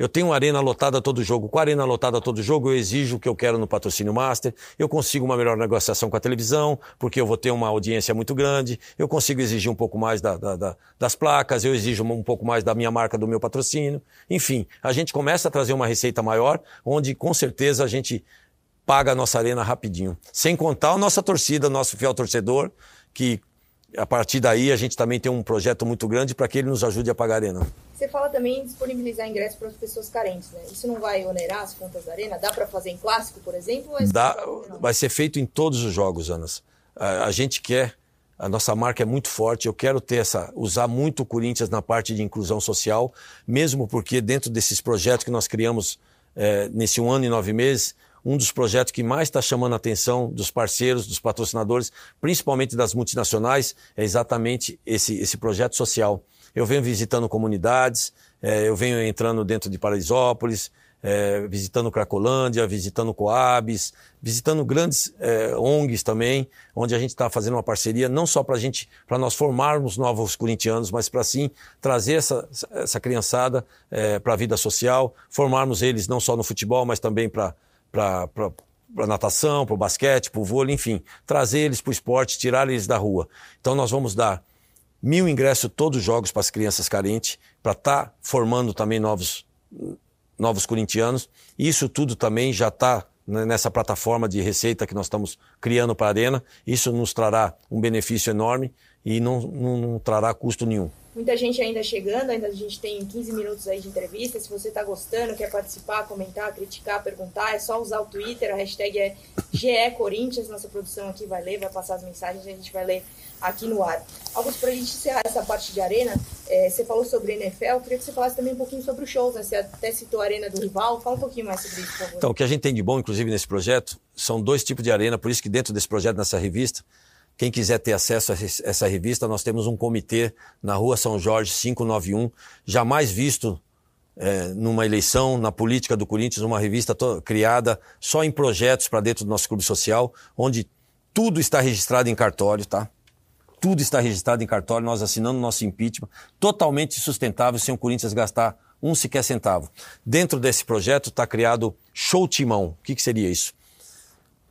Eu tenho uma arena lotada todo jogo. Com a arena lotada todo jogo, eu exijo o que eu quero no patrocínio master. Eu consigo uma melhor negociação com a televisão, porque eu vou ter uma audiência muito grande. Eu consigo exigir um pouco mais da, da, da, das placas, eu exijo um pouco mais da minha marca, do meu patrocínio. Enfim, a gente começa a trazer uma receita maior, onde com certeza a gente paga a nossa arena rapidinho. Sem contar a nossa torcida, nosso fiel torcedor, que a partir daí a gente também tem um projeto muito grande para que ele nos ajude a pagar a arena. Você fala também em disponibilizar ingressos para as pessoas carentes, né? Isso não vai onerar as contas da arena? Dá para fazer em clássico, por exemplo? Dá, vai ser feito em todos os jogos, Anas. A, a, gente quer, a nossa marca é muito forte, eu quero ter essa, usar muito o Corinthians na parte de inclusão social, mesmo porque dentro desses projetos que nós criamos é, nesse um ano e nove meses, um dos projetos que mais está chamando a atenção dos parceiros, dos patrocinadores, principalmente das multinacionais, é exatamente esse, esse projeto social. Eu venho visitando comunidades, é, eu venho entrando dentro de Paraisópolis, é, visitando Cracolândia, visitando Coabs, visitando grandes é, ONGs também, onde a gente está fazendo uma parceria não só para gente, para nós formarmos novos corintianos, mas para sim trazer essa, essa criançada é, para a vida social, formarmos eles não só no futebol, mas também para para natação, para o basquete, para o vôlei, enfim, trazer eles para o esporte, tirar eles da rua. Então nós vamos dar mil ingressos todos os jogos para as crianças carentes, para estar tá formando também novos, novos corintianos. Isso tudo também já está nessa plataforma de receita que nós estamos criando para a Arena. Isso nos trará um benefício enorme e não, não, não trará custo nenhum. Muita gente ainda chegando, ainda a gente tem 15 minutos aí de entrevista. Se você está gostando, quer participar, comentar, criticar, perguntar, é só usar o Twitter, a hashtag é GE Corinthians. Nossa produção aqui vai ler, vai passar as mensagens e a gente vai ler aqui no ar. Augusto, para a gente encerrar essa parte de arena, é, você falou sobre NFL, eu queria que você falasse também um pouquinho sobre os shows, né? Você até citou a arena do rival, fala um pouquinho mais sobre isso, por favor. Então, o que a gente tem de bom, inclusive, nesse projeto, são dois tipos de arena, por isso que dentro desse projeto, nessa revista, quem quiser ter acesso a essa revista, nós temos um comitê na Rua São Jorge 591, jamais visto é, numa eleição, na política do Corinthians, uma revista criada só em projetos para dentro do nosso clube social, onde tudo está registrado em cartório, tá? Tudo está registrado em cartório, nós assinando nosso impeachment, totalmente sustentável, sem o Corinthians gastar um sequer centavo. Dentro desse projeto está criado Show Timão. O que, que seria isso?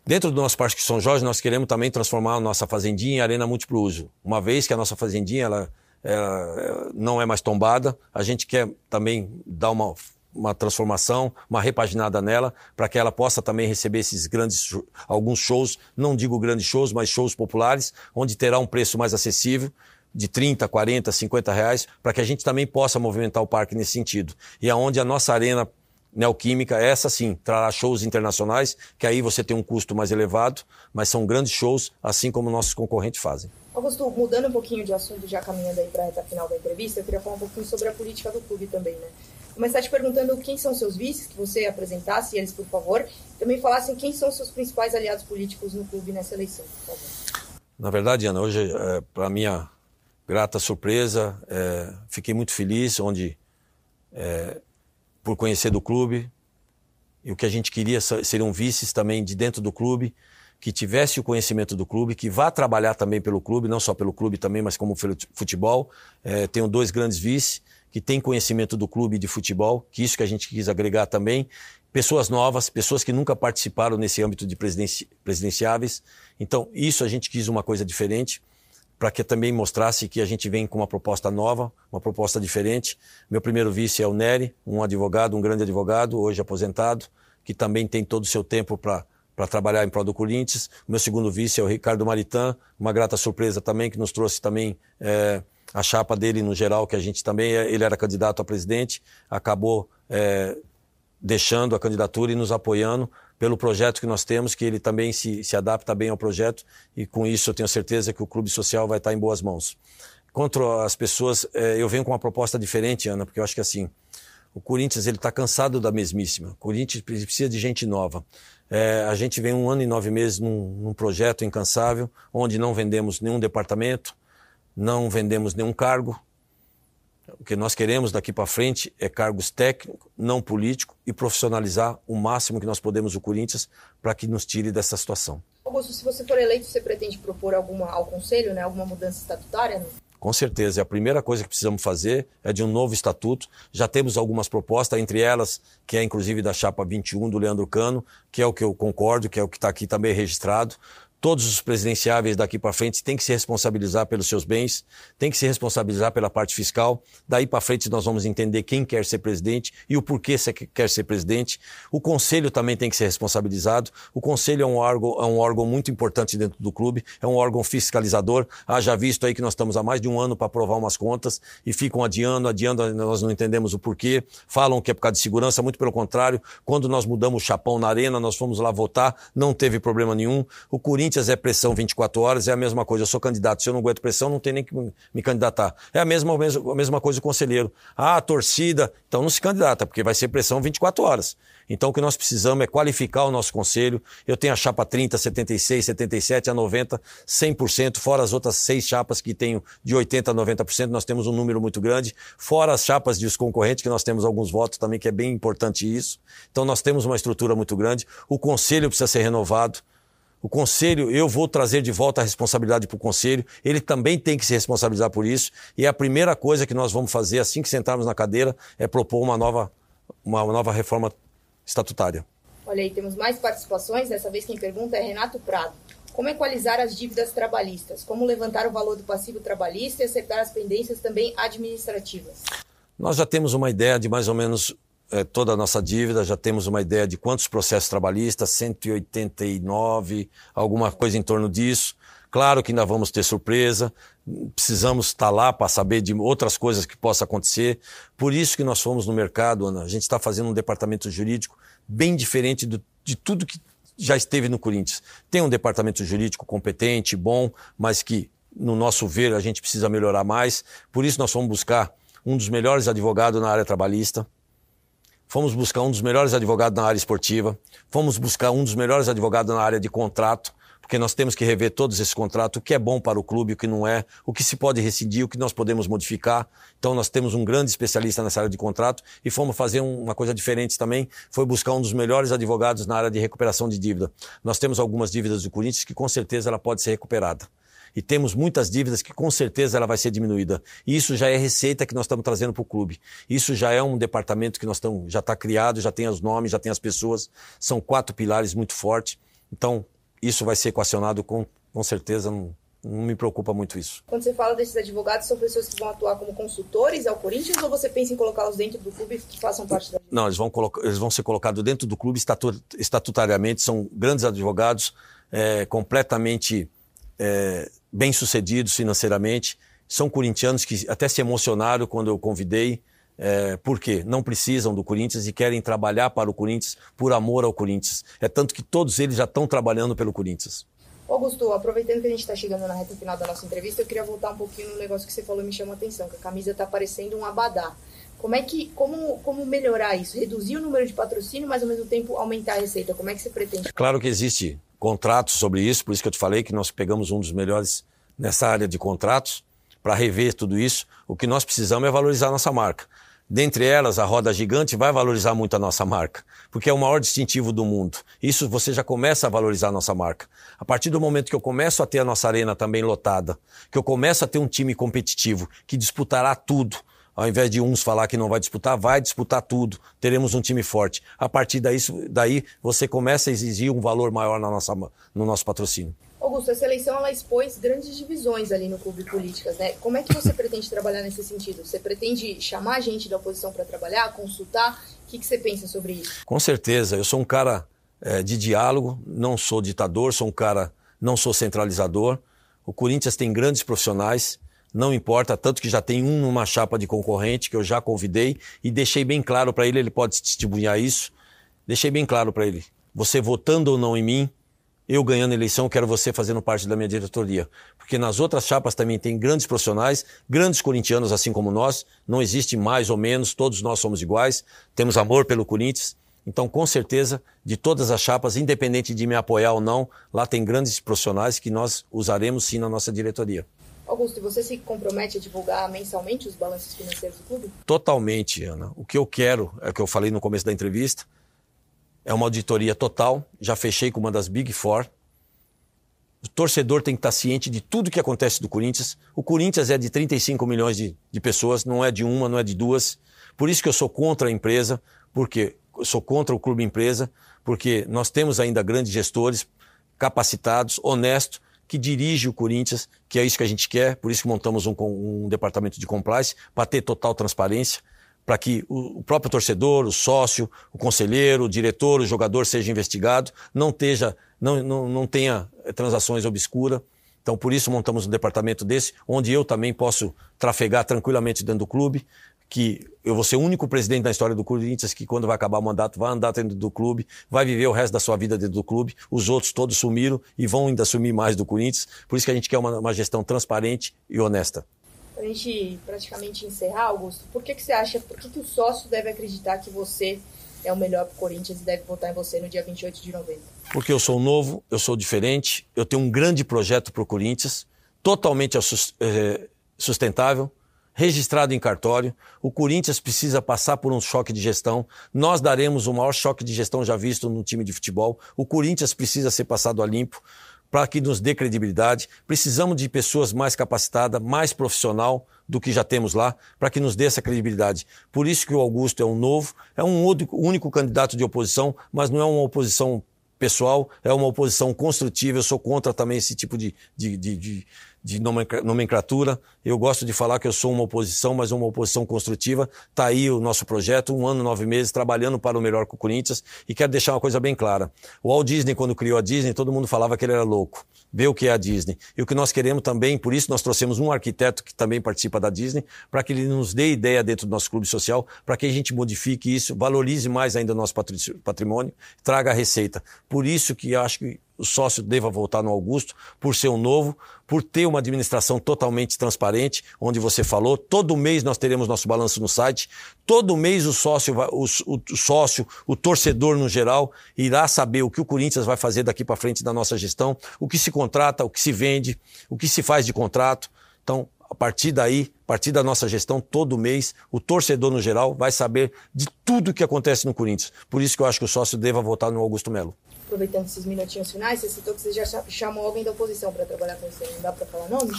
Dentro do nosso Parque São Jorge, nós queremos também transformar a nossa fazendinha em arena múltiplo uso. Uma vez que a nossa fazendinha ela, ela não é mais tombada, a gente quer também dar uma uma transformação, uma repaginada nela, para que ela possa também receber esses grandes, alguns shows, não digo grandes shows, mas shows populares, onde terá um preço mais acessível, de 30, 40, 50 reais, para que a gente também possa movimentar o parque nesse sentido. E aonde a nossa arena Neoquímica, essa sim, trará shows internacionais, que aí você tem um custo mais elevado, mas são grandes shows, assim como nossos concorrentes fazem. Augusto, mudando um pouquinho de assunto, já caminhando aí para a reta final da entrevista, eu queria falar um pouquinho sobre a política do clube também, né? Começar te perguntando quem são seus vices, que você apresentasse eles, por favor. Também falassem quem são seus principais aliados políticos no clube nessa eleição, por favor. Na verdade, Ana, hoje, é, para minha grata surpresa, é, fiquei muito feliz, onde é, por conhecer do clube. E o que a gente queria seriam vices também de dentro do clube, que tivesse o conhecimento do clube, que vá trabalhar também pelo clube, não só pelo clube também, mas como futebol. É, tenho dois grandes vices que têm conhecimento do clube de futebol, que isso que a gente quis agregar também. Pessoas novas, pessoas que nunca participaram nesse âmbito de presidenci presidenciáveis. Então, isso a gente quis uma coisa diferente para que também mostrasse que a gente vem com uma proposta nova, uma proposta diferente. Meu primeiro vice é o Nery, um advogado, um grande advogado, hoje aposentado, que também tem todo o seu tempo para para trabalhar em prol do Corinthians. Meu segundo vice é o Ricardo Maritan, uma grata surpresa também, que nos trouxe também é, a chapa dele no geral, que a gente também, ele era candidato a presidente, acabou é, deixando a candidatura e nos apoiando pelo projeto que nós temos, que ele também se, se adapta bem ao projeto e com isso eu tenho certeza que o Clube Social vai estar em boas mãos. Contra as pessoas, é, eu venho com uma proposta diferente, Ana, porque eu acho que assim, o Corinthians ele está cansado da mesmíssima. O Corinthians precisa de gente nova. É, a gente vem um ano e nove meses num, num projeto incansável, onde não vendemos nenhum departamento, não vendemos nenhum cargo, o que nós queremos daqui para frente é cargos técnicos, não políticos, e profissionalizar o máximo que nós podemos o Corinthians para que nos tire dessa situação. Augusto, se você for eleito, você pretende propor alguma ao Conselho, né, alguma mudança estatutária? Né? Com certeza. E a primeira coisa que precisamos fazer é de um novo estatuto. Já temos algumas propostas, entre elas, que é inclusive da chapa 21 do Leandro Cano, que é o que eu concordo, que é o que está aqui também registrado. Todos os presidenciáveis daqui para frente têm que se responsabilizar pelos seus bens, têm que se responsabilizar pela parte fiscal. Daí para frente nós vamos entender quem quer ser presidente e o porquê você quer ser presidente. O conselho também tem que ser responsabilizado. O conselho é um órgão, é um órgão muito importante dentro do clube, é um órgão fiscalizador. Haja visto aí que nós estamos há mais de um ano para aprovar umas contas e ficam adiando, adiando, nós não entendemos o porquê. Falam que é por causa de segurança, muito pelo contrário. Quando nós mudamos o chapão na arena, nós fomos lá votar, não teve problema nenhum. O Corinthians Corinthians é pressão 24 horas, é a mesma coisa. Eu sou candidato, se eu não aguento pressão, não tem nem que me candidatar. É a mesma, a mesma coisa o conselheiro. Ah, a torcida, então não se candidata, porque vai ser pressão 24 horas. Então o que nós precisamos é qualificar o nosso conselho. Eu tenho a chapa 30, 76, 77 a 90, 100%, fora as outras seis chapas que tenho de 80 a 90%, nós temos um número muito grande, fora as chapas dos concorrentes, que nós temos alguns votos também, que é bem importante isso. Então nós temos uma estrutura muito grande. O conselho precisa ser renovado. O conselho, eu vou trazer de volta a responsabilidade para o conselho, ele também tem que se responsabilizar por isso, e a primeira coisa que nós vamos fazer assim que sentarmos na cadeira é propor uma nova, uma nova reforma estatutária. Olha aí, temos mais participações, dessa vez quem pergunta é Renato Prado. Como equalizar as dívidas trabalhistas? Como levantar o valor do passivo trabalhista e acertar as pendências também administrativas? Nós já temos uma ideia de mais ou menos é, toda a nossa dívida, já temos uma ideia de quantos processos trabalhistas, 189, alguma coisa em torno disso. Claro que ainda vamos ter surpresa, precisamos estar lá para saber de outras coisas que possam acontecer. Por isso que nós fomos no mercado, Ana. A gente está fazendo um departamento jurídico bem diferente do, de tudo que já esteve no Corinthians. Tem um departamento jurídico competente, bom, mas que, no nosso ver, a gente precisa melhorar mais. Por isso nós fomos buscar um dos melhores advogados na área trabalhista fomos buscar um dos melhores advogados na área esportiva, fomos buscar um dos melhores advogados na área de contrato, porque nós temos que rever todos esses contratos, o que é bom para o clube, o que não é, o que se pode rescindir, o que nós podemos modificar. Então nós temos um grande especialista nessa área de contrato e fomos fazer uma coisa diferente também, foi buscar um dos melhores advogados na área de recuperação de dívida. Nós temos algumas dívidas do Corinthians que com certeza ela pode ser recuperada e temos muitas dívidas que com certeza ela vai ser diminuída. E isso já é receita que nós estamos trazendo para o clube. Isso já é um departamento que nós estamos, já está criado, já tem os nomes, já tem as pessoas. São quatro pilares muito fortes. Então, isso vai ser equacionado com, com certeza Não me preocupa muito isso. Quando você fala desses advogados, são pessoas que vão atuar como consultores ao Corinthians ou você pensa em colocá-los dentro do clube que façam parte da. Não, eles vão, eles vão ser colocados dentro do clube estatutariamente, são grandes advogados, é, completamente é, bem-sucedidos financeiramente. São corintianos que até se emocionaram quando eu convidei. É, por quê? Não precisam do Corinthians e querem trabalhar para o Corinthians por amor ao Corinthians. É tanto que todos eles já estão trabalhando pelo Corinthians. Augusto, aproveitando que a gente está chegando na reta final da nossa entrevista, eu queria voltar um pouquinho no negócio que você falou e me chamou a atenção, que a camisa está parecendo um abadá. Como é que, como, como melhorar isso? Reduzir o número de patrocínio, mas ao mesmo tempo aumentar a receita? Como é que você pretende? Claro que existe contratos sobre isso, por isso que eu te falei que nós pegamos um dos melhores nessa área de contratos para rever tudo isso. O que nós precisamos é valorizar a nossa marca. Dentre elas, a roda gigante vai valorizar muito a nossa marca, porque é o maior distintivo do mundo. Isso você já começa a valorizar a nossa marca. A partir do momento que eu começo a ter a nossa arena também lotada, que eu começo a ter um time competitivo que disputará tudo, ao invés de uns falar que não vai disputar, vai disputar tudo. Teremos um time forte. A partir daí, daí você começa a exigir um valor maior na nossa, no nosso patrocínio. Augusto, essa eleição ela expôs grandes divisões ali no clube políticas, né? Como é que você pretende trabalhar nesse sentido? Você pretende chamar gente da oposição para trabalhar, consultar? O que, que, você pensa sobre isso? Com certeza, eu sou um cara é, de diálogo, não sou ditador, sou um cara, não sou centralizador. O Corinthians tem grandes profissionais, não importa, tanto que já tem um numa chapa de concorrente que eu já convidei e deixei bem claro para ele, ele pode testemunhar isso. Deixei bem claro para ele, você votando ou não em mim, eu ganhando a eleição, quero você fazendo parte da minha diretoria. Porque nas outras chapas também tem grandes profissionais, grandes corintianos assim como nós. Não existe mais ou menos, todos nós somos iguais, temos amor pelo Corinthians. Então, com certeza, de todas as chapas, independente de me apoiar ou não, lá tem grandes profissionais que nós usaremos sim na nossa diretoria. Augusto, você se compromete a divulgar mensalmente os balanços financeiros do clube? Totalmente, Ana. O que eu quero, é o que eu falei no começo da entrevista, é uma auditoria total, já fechei com uma das Big Four. O torcedor tem que estar ciente de tudo que acontece do Corinthians. O Corinthians é de 35 milhões de, de pessoas, não é de uma, não é de duas. Por isso que eu sou contra a empresa, porque eu sou contra o clube empresa, porque nós temos ainda grandes gestores capacitados, honestos, que dirige o Corinthians, que é isso que a gente quer, por isso que montamos um, um departamento de compliance, para ter total transparência para que o próprio torcedor, o sócio, o conselheiro, o diretor, o jogador seja investigado, não, não, não, não tenha transações obscuras. Então, por isso montamos um departamento desse, onde eu também posso trafegar tranquilamente dentro do clube, que eu vou ser o único presidente da história do Corinthians que, quando vai acabar o mandato, vai andar dentro do clube, vai viver o resto da sua vida dentro do clube. Os outros todos sumiram e vão ainda sumir mais do Corinthians. Por isso que a gente quer uma, uma gestão transparente e honesta para a gente praticamente encerrar, Augusto, por que, que você acha, por que, que o sócio deve acreditar que você é o melhor para o Corinthians e deve votar em você no dia 28 de novembro? Porque eu sou novo, eu sou diferente, eu tenho um grande projeto para o Corinthians, totalmente eh, sustentável, registrado em cartório. O Corinthians precisa passar por um choque de gestão. Nós daremos o maior choque de gestão já visto no time de futebol. O Corinthians precisa ser passado a limpo para que nos dê credibilidade. Precisamos de pessoas mais capacitadas, mais profissional do que já temos lá, para que nos dê essa credibilidade. Por isso que o Augusto é um novo, é um único candidato de oposição, mas não é uma oposição pessoal, é uma oposição construtiva. Eu sou contra também esse tipo de, de, de, de de nomenclatura. Eu gosto de falar que eu sou uma oposição, mas uma oposição construtiva. Está aí o nosso projeto, um ano, nove meses, trabalhando para o melhor com o Corinthians. E quero deixar uma coisa bem clara. O Walt Disney, quando criou a Disney, todo mundo falava que ele era louco. Vê o que é a Disney. E o que nós queremos também, por isso nós trouxemos um arquiteto que também participa da Disney, para que ele nos dê ideia dentro do nosso clube social, para que a gente modifique isso, valorize mais ainda o nosso patrimônio, traga a receita. Por isso que acho que o sócio deva voltar no Augusto, por ser um novo, por ter uma administração totalmente transparente, onde você falou, todo mês nós teremos nosso balanço no site, todo mês o sócio, o, o sócio, o torcedor no geral, irá saber o que o Corinthians vai fazer daqui para frente da nossa gestão, o que se contrata, o que se vende, o que se faz de contrato. Então, a partir daí, a partir da nossa gestão, todo mês, o torcedor no geral vai saber de tudo o que acontece no Corinthians. Por isso que eu acho que o sócio deva votar no Augusto Melo aproveitando esses minutinhos finais, você citou que você já chamou alguém da oposição para trabalhar com você. Não dá para falar nome?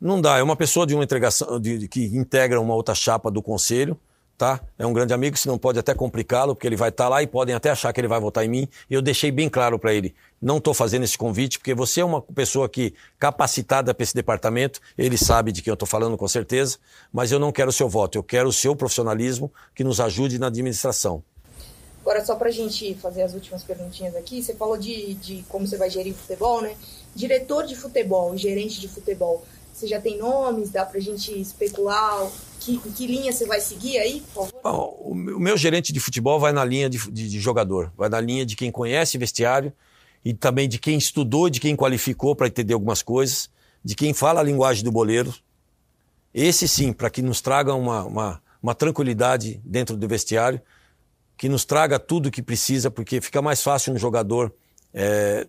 Não dá. É uma pessoa de uma entregação, de, que integra uma outra chapa do conselho. Tá? É um grande amigo, se não pode até complicá-lo, porque ele vai estar tá lá e podem até achar que ele vai votar em mim. E eu deixei bem claro para ele, não estou fazendo esse convite, porque você é uma pessoa que capacitada para esse departamento, ele sabe de quem eu estou falando com certeza, mas eu não quero o seu voto, eu quero o seu profissionalismo que nos ajude na administração. Agora, só para a gente fazer as últimas perguntinhas aqui, você falou de, de como você vai gerir futebol, né? Diretor de futebol, gerente de futebol, você já tem nomes? Dá para a gente especular que, que linha você vai seguir aí, por favor? Bom, o meu gerente de futebol vai na linha de, de, de jogador, vai na linha de quem conhece vestiário e também de quem estudou, de quem qualificou para entender algumas coisas, de quem fala a linguagem do boleiro. Esse sim, para que nos traga uma, uma, uma tranquilidade dentro do vestiário que nos traga tudo o que precisa, porque fica mais fácil um jogador é,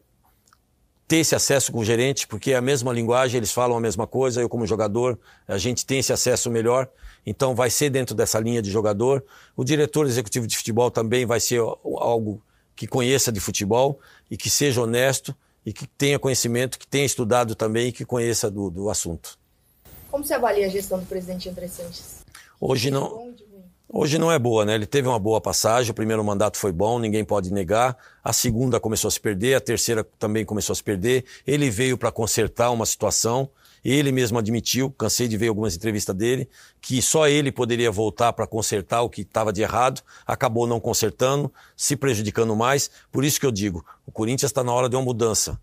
ter esse acesso com o gerente, porque é a mesma linguagem, eles falam a mesma coisa, eu como jogador, a gente tem esse acesso melhor, então vai ser dentro dessa linha de jogador. O diretor executivo de futebol também vai ser algo que conheça de futebol e que seja honesto e que tenha conhecimento, que tenha estudado também e que conheça do, do assunto. Como você avalia a gestão do presidente André Sanches? Hoje não. Hoje não é boa, né? Ele teve uma boa passagem, o primeiro mandato foi bom, ninguém pode negar. A segunda começou a se perder, a terceira também começou a se perder. Ele veio para consertar uma situação, ele mesmo admitiu, cansei de ver algumas entrevistas dele, que só ele poderia voltar para consertar o que estava de errado, acabou não consertando, se prejudicando mais. Por isso que eu digo, o Corinthians está na hora de uma mudança.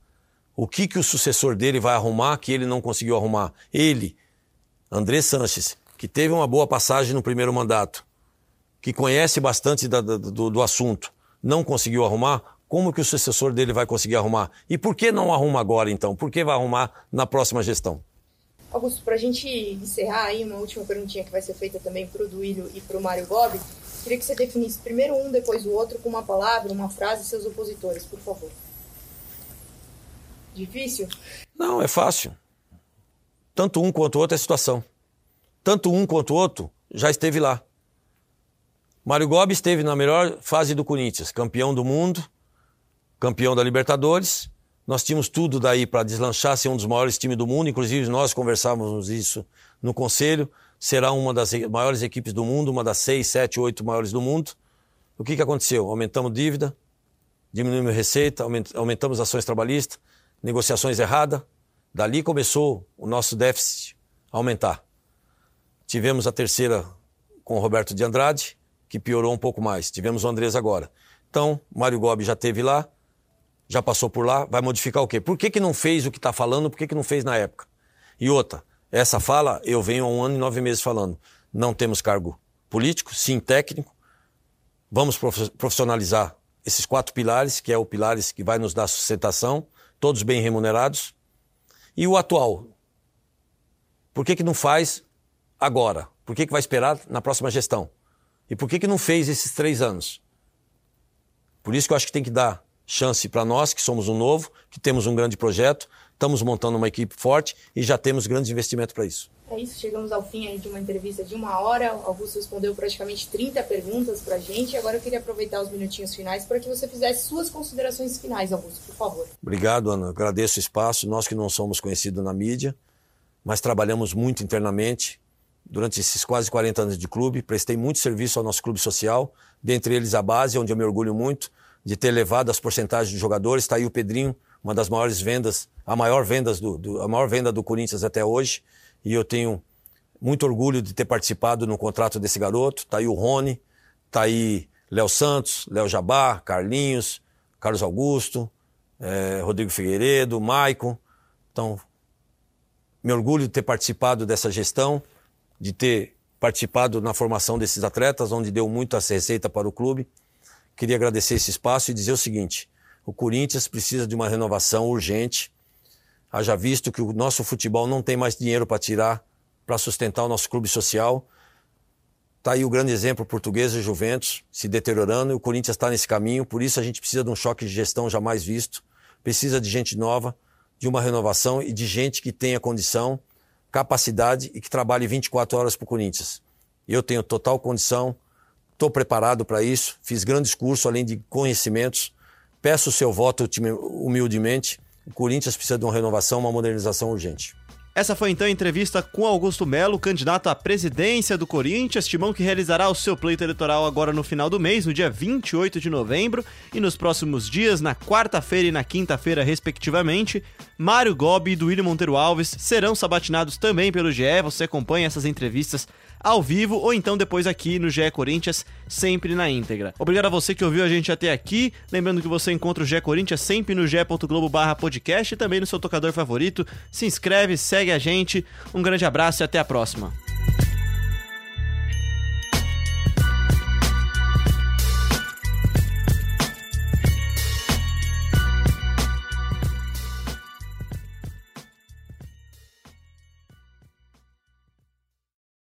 O que, que o sucessor dele vai arrumar que ele não conseguiu arrumar? Ele, André Sanches, que teve uma boa passagem no primeiro mandato, que conhece bastante da, da, do, do assunto, não conseguiu arrumar, como que o sucessor dele vai conseguir arrumar? E por que não arruma agora, então? Por que vai arrumar na próxima gestão? Augusto, para a gente encerrar aí, uma última perguntinha que vai ser feita também para o Duílio e para o Mário Gobi, queria que você definisse primeiro um, depois o outro, com uma palavra, uma frase, seus opositores, por favor. Difícil? Não, é fácil. Tanto um quanto o outro é situação. Tanto um quanto o outro já esteve lá. Mário Gobi esteve na melhor fase do Corinthians, campeão do mundo, campeão da Libertadores. Nós tínhamos tudo daí para deslanchar, ser um dos maiores times do mundo, inclusive nós conversávamos isso no conselho. Será uma das maiores equipes do mundo, uma das seis, sete, oito maiores do mundo. O que, que aconteceu? Aumentamos dívida, diminuímos receita, aumentamos ações trabalhistas, negociações erradas. Dali começou o nosso déficit a aumentar. Tivemos a terceira com o Roberto de Andrade, que piorou um pouco mais. Tivemos o Andrés agora. Então, Mário Gobi já teve lá, já passou por lá, vai modificar o quê? Por que, que não fez o que está falando, por que, que não fez na época? E outra, essa fala eu venho há um ano e nove meses falando. Não temos cargo político, sim técnico. Vamos profissionalizar esses quatro pilares, que é o pilares que vai nos dar sustentação, todos bem remunerados. E o atual. Por que, que não faz agora? Por que, que vai esperar na próxima gestão? E por que, que não fez esses três anos? Por isso que eu acho que tem que dar chance para nós, que somos um novo, que temos um grande projeto, estamos montando uma equipe forte e já temos grandes investimentos para isso. É isso, chegamos ao fim de uma entrevista de uma hora. O Augusto respondeu praticamente 30 perguntas para a gente. Agora eu queria aproveitar os minutinhos finais para que você fizesse suas considerações finais, Augusto, por favor. Obrigado, Ana. Agradeço o espaço. Nós que não somos conhecidos na mídia, mas trabalhamos muito internamente durante esses quase 40 anos de clube, prestei muito serviço ao nosso clube social, dentre eles a base, onde eu me orgulho muito de ter levado as porcentagens de jogadores. Está aí o Pedrinho, uma das maiores vendas, a maior, vendas do, do, a maior venda do Corinthians até hoje, e eu tenho muito orgulho de ter participado no contrato desse garoto. Está aí o Rony, está aí Léo Santos, Léo Jabá, Carlinhos, Carlos Augusto, é, Rodrigo Figueiredo, Maicon. Então, me orgulho de ter participado dessa gestão de ter participado na formação desses atletas, onde deu muita receita para o clube. Queria agradecer esse espaço e dizer o seguinte: o Corinthians precisa de uma renovação urgente. Haja visto que o nosso futebol não tem mais dinheiro para tirar para sustentar o nosso clube social. Está aí o grande exemplo português e Juventus se deteriorando e o Corinthians está nesse caminho. Por isso a gente precisa de um choque de gestão jamais visto. Precisa de gente nova, de uma renovação e de gente que tenha condição capacidade e que trabalhe 24 horas para o Corinthians. Eu tenho total condição, estou preparado para isso, fiz grandes cursos além de conhecimentos. Peço o seu voto humildemente. O Corinthians precisa de uma renovação, uma modernização urgente. Essa foi então a entrevista com Augusto Melo, candidato à presidência do Corinthians, timão que realizará o seu pleito eleitoral agora no final do mês, no dia 28 de novembro, e nos próximos dias, na quarta-feira e na quinta-feira, respectivamente. Mário Gobi e Duílio Monteiro Alves serão sabatinados também pelo GE. Você acompanha essas entrevistas ao vivo ou então depois aqui no GE Corinthians, sempre na íntegra. Obrigado a você que ouviu a gente até aqui. Lembrando que você encontra o GE Corinthians sempre no ge.globo/podcast e também no seu tocador favorito. Se inscreve, segue a gente. Um grande abraço e até a próxima.